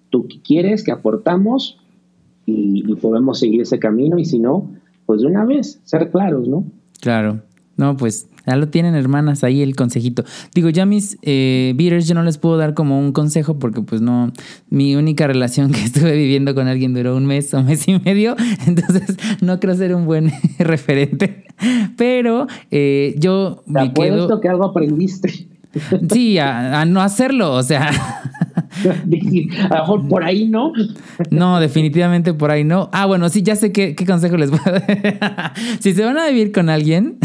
tú quieres, que aportamos y, y podemos seguir ese camino y si no, pues de una vez, ser claros, ¿no? Claro. No, pues ya lo tienen hermanas ahí el consejito. Digo, ya mis eh, beaters yo no les puedo dar como un consejo porque pues no, mi única relación que estuve viviendo con alguien duró un mes o mes y medio, entonces no creo ser un buen referente. Pero eh, yo me quedo... que algo aprendiste. Sí, a, no hacerlo, o sea... a lo mejor por ahí no. No, definitivamente por ahí no. Ah, bueno, sí, ya sé qué, qué consejo les voy a dar. si se van a vivir con alguien,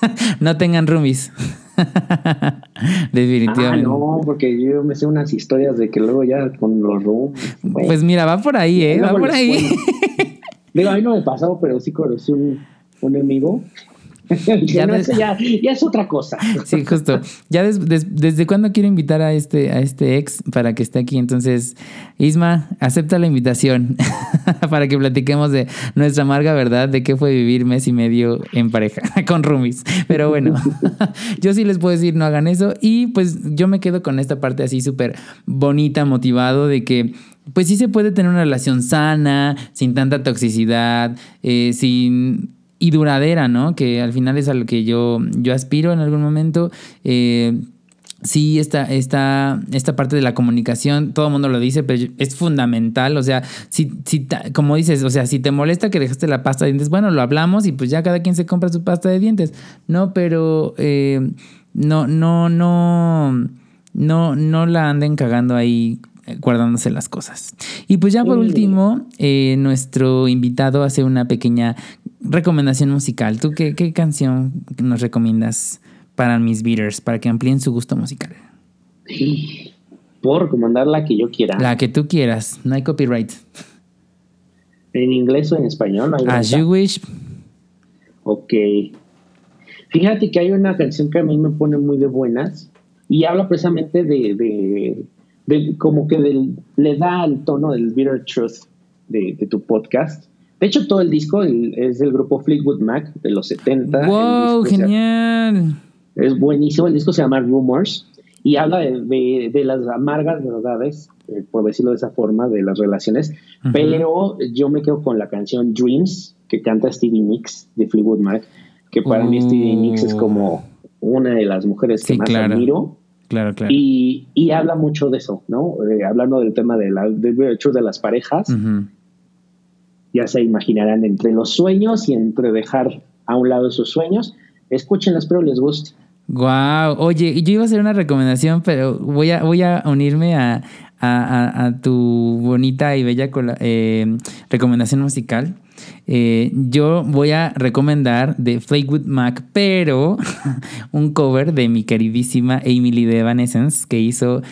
no tengan roomies. Definitivamente. Ah, no, porque yo me sé unas historias de que luego ya con los roomies. Pues mira, va por ahí, ¿eh? Va por ahí. Digo, a mí no me pasó, pero sí conocí un, un amigo ya, ya, es otra cosa. Sí, justo. Ya desde cuándo quiero invitar a este, a este ex para que esté aquí. Entonces, Isma, acepta la invitación para que platiquemos de nuestra amarga verdad de qué fue vivir mes y medio en pareja con roomies. Pero bueno, yo sí les puedo decir, no hagan eso. Y pues yo me quedo con esta parte así súper bonita, motivado de que pues sí se puede tener una relación sana, sin tanta toxicidad, eh, sin y duradera, ¿no? Que al final es a lo que yo, yo aspiro en algún momento. Eh, sí, esta, esta, esta parte de la comunicación, todo el mundo lo dice, pero es fundamental. O sea, si, si, como dices, o sea, si te molesta que dejaste la pasta de dientes, bueno, lo hablamos y pues ya cada quien se compra su pasta de dientes. No, pero eh, no, no, no, no, no la anden cagando ahí guardándose las cosas. Y pues ya por último, eh, nuestro invitado hace una pequeña recomendación musical. ¿Tú qué, qué canción nos recomiendas para mis beaters, para que amplíen su gusto musical? Puedo recomendar la que yo quiera. La que tú quieras, no hay copyright. ¿En inglés o en español? As you wish. Ok. Fíjate que hay una canción que a mí me pone muy de buenas y habla precisamente de, de, como que le da el tono del bitter truth de, de tu podcast de hecho, todo el disco es del grupo Fleetwood Mac de los 70. ¡Wow! ¡Genial! es buenísimo. El disco se llama Rumors. y habla de, de, las amargas verdades, eh, por decirlo de esa forma, de las relaciones, pero yo me quedo con la canción Dreams que canta Stevie Nicks de Fleetwood Mac, que para mí Stevie Nicks es como una de las mujeres que más admiro. Claro, claro. Y, y, habla mucho de eso, ¿no? Eh, hablando del tema de la de, de las parejas, ya se imaginarán entre los sueños y entre dejar a un lado sus sueños. Escúchenlas, espero les guste. Wow, oye, yo iba a hacer una recomendación, pero voy a, voy a unirme a, a, tu bonita y bella eh, recomendación musical. Eh, yo voy a recomendar de Fleetwood Mac, pero un cover de mi queridísima Emily de Evanescence que hizo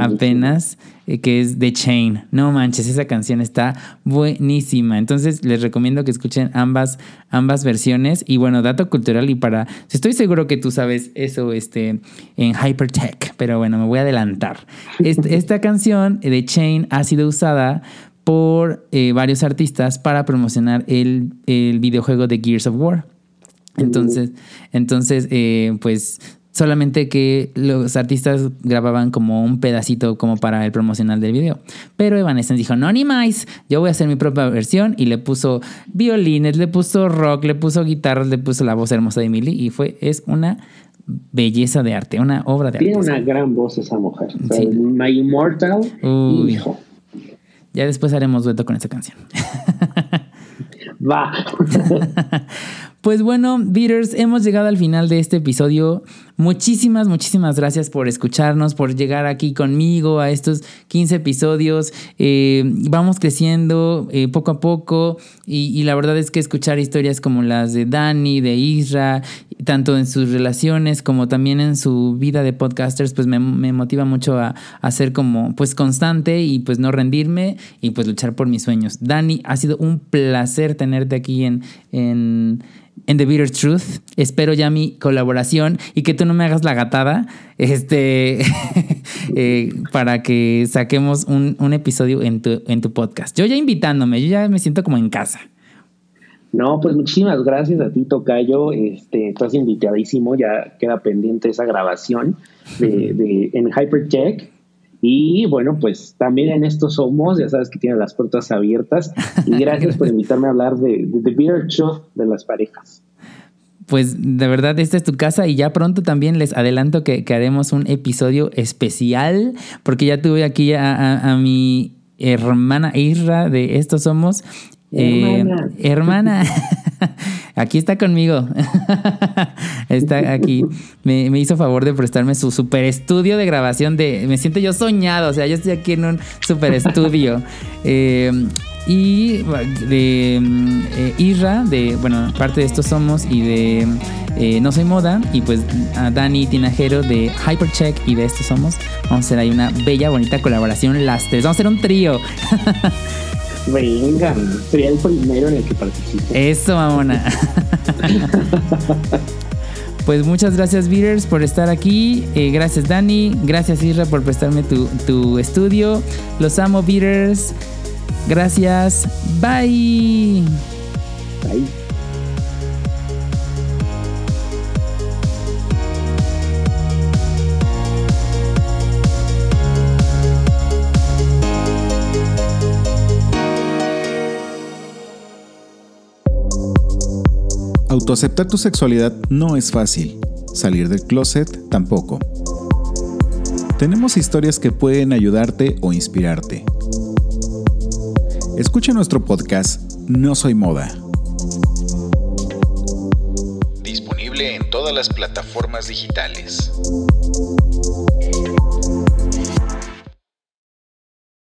apenas, eh, que es The Chain. No manches, esa canción está buenísima. Entonces les recomiendo que escuchen ambas, ambas versiones. Y bueno, dato cultural y para. Estoy seguro que tú sabes eso este, en Hypertech, pero bueno, me voy a adelantar. esta canción, The Chain, ha sido usada por eh, varios artistas para promocionar el, videojuego de Gears of War. Entonces, entonces eh, pues solamente que los artistas grababan como un pedacito como para el promocional del video. Pero Evanescence dijo, no ni más, yo voy a hacer mi propia versión y le puso violines, le puso rock, le puso guitarras, le puso la voz hermosa de Emily y fue, es una belleza de arte, una obra de arte. Tiene una gran voz esa mujer. My Immortal, hijo. Ya después haremos dueto con esta canción. Va. Pues bueno, Beaters, hemos llegado al final de este episodio. Muchísimas, muchísimas gracias por escucharnos, por llegar aquí conmigo a estos 15 episodios. Eh, vamos creciendo eh, poco a poco y, la verdad es que escuchar historias como las de Dani, de Isra, tanto en sus relaciones como también en su vida de podcasters, pues me, motiva mucho a, a, ser como pues constante y pues no rendirme y pues luchar por mis sueños. Dani, ha sido un placer tenerte aquí en, en en The Bitter Truth. Espero ya mi colaboración y que tú no me hagas la gatada este, eh, para que saquemos un, episodio en tu, en tu podcast. Yo ya invitándome, yo ya me siento como en casa. No, pues muchísimas gracias a ti, Tocayo. Este, estás invitadísimo, ya queda pendiente esa grabación de, de en Hypercheck. Y bueno, pues también en esto somos, ya sabes que tiene las puertas abiertas. Y gracias por invitarme a hablar de, The Beer Show de las parejas. Pues de verdad, esta es tu casa y ya pronto también les adelanto que, haremos un episodio especial, porque ya tuve aquí a, mi hermana Isra de Estos Somos. Hermana. Eh, hermana. Aquí está conmigo. está aquí. Me, hizo favor de prestarme su super estudio de grabación de. Me siento yo soñado. O sea, yo estoy aquí en un super estudio. Eh, y de eh, Irra, de, bueno, parte de estos somos, y de eh, No Soy Moda, y pues a Dani Tinajero de Hypercheck y de estos somos. Vamos a hacer ahí una bella, bonita colaboración las tres. Vamos a hacer un trío. Venga, sería el primero en el que participe. Eso, mamona. pues muchas gracias, Beaters, por estar aquí. Eh, gracias, Dani. Gracias, Isra, por prestarme tu, tu estudio. Los amo, Beaters. Gracias. Bye. Bye. Autoaceptar tu sexualidad no es fácil, salir del closet tampoco. Tenemos historias que pueden ayudarte o inspirarte. Escucha nuestro podcast No Soy Moda. Disponible en todas las plataformas digitales.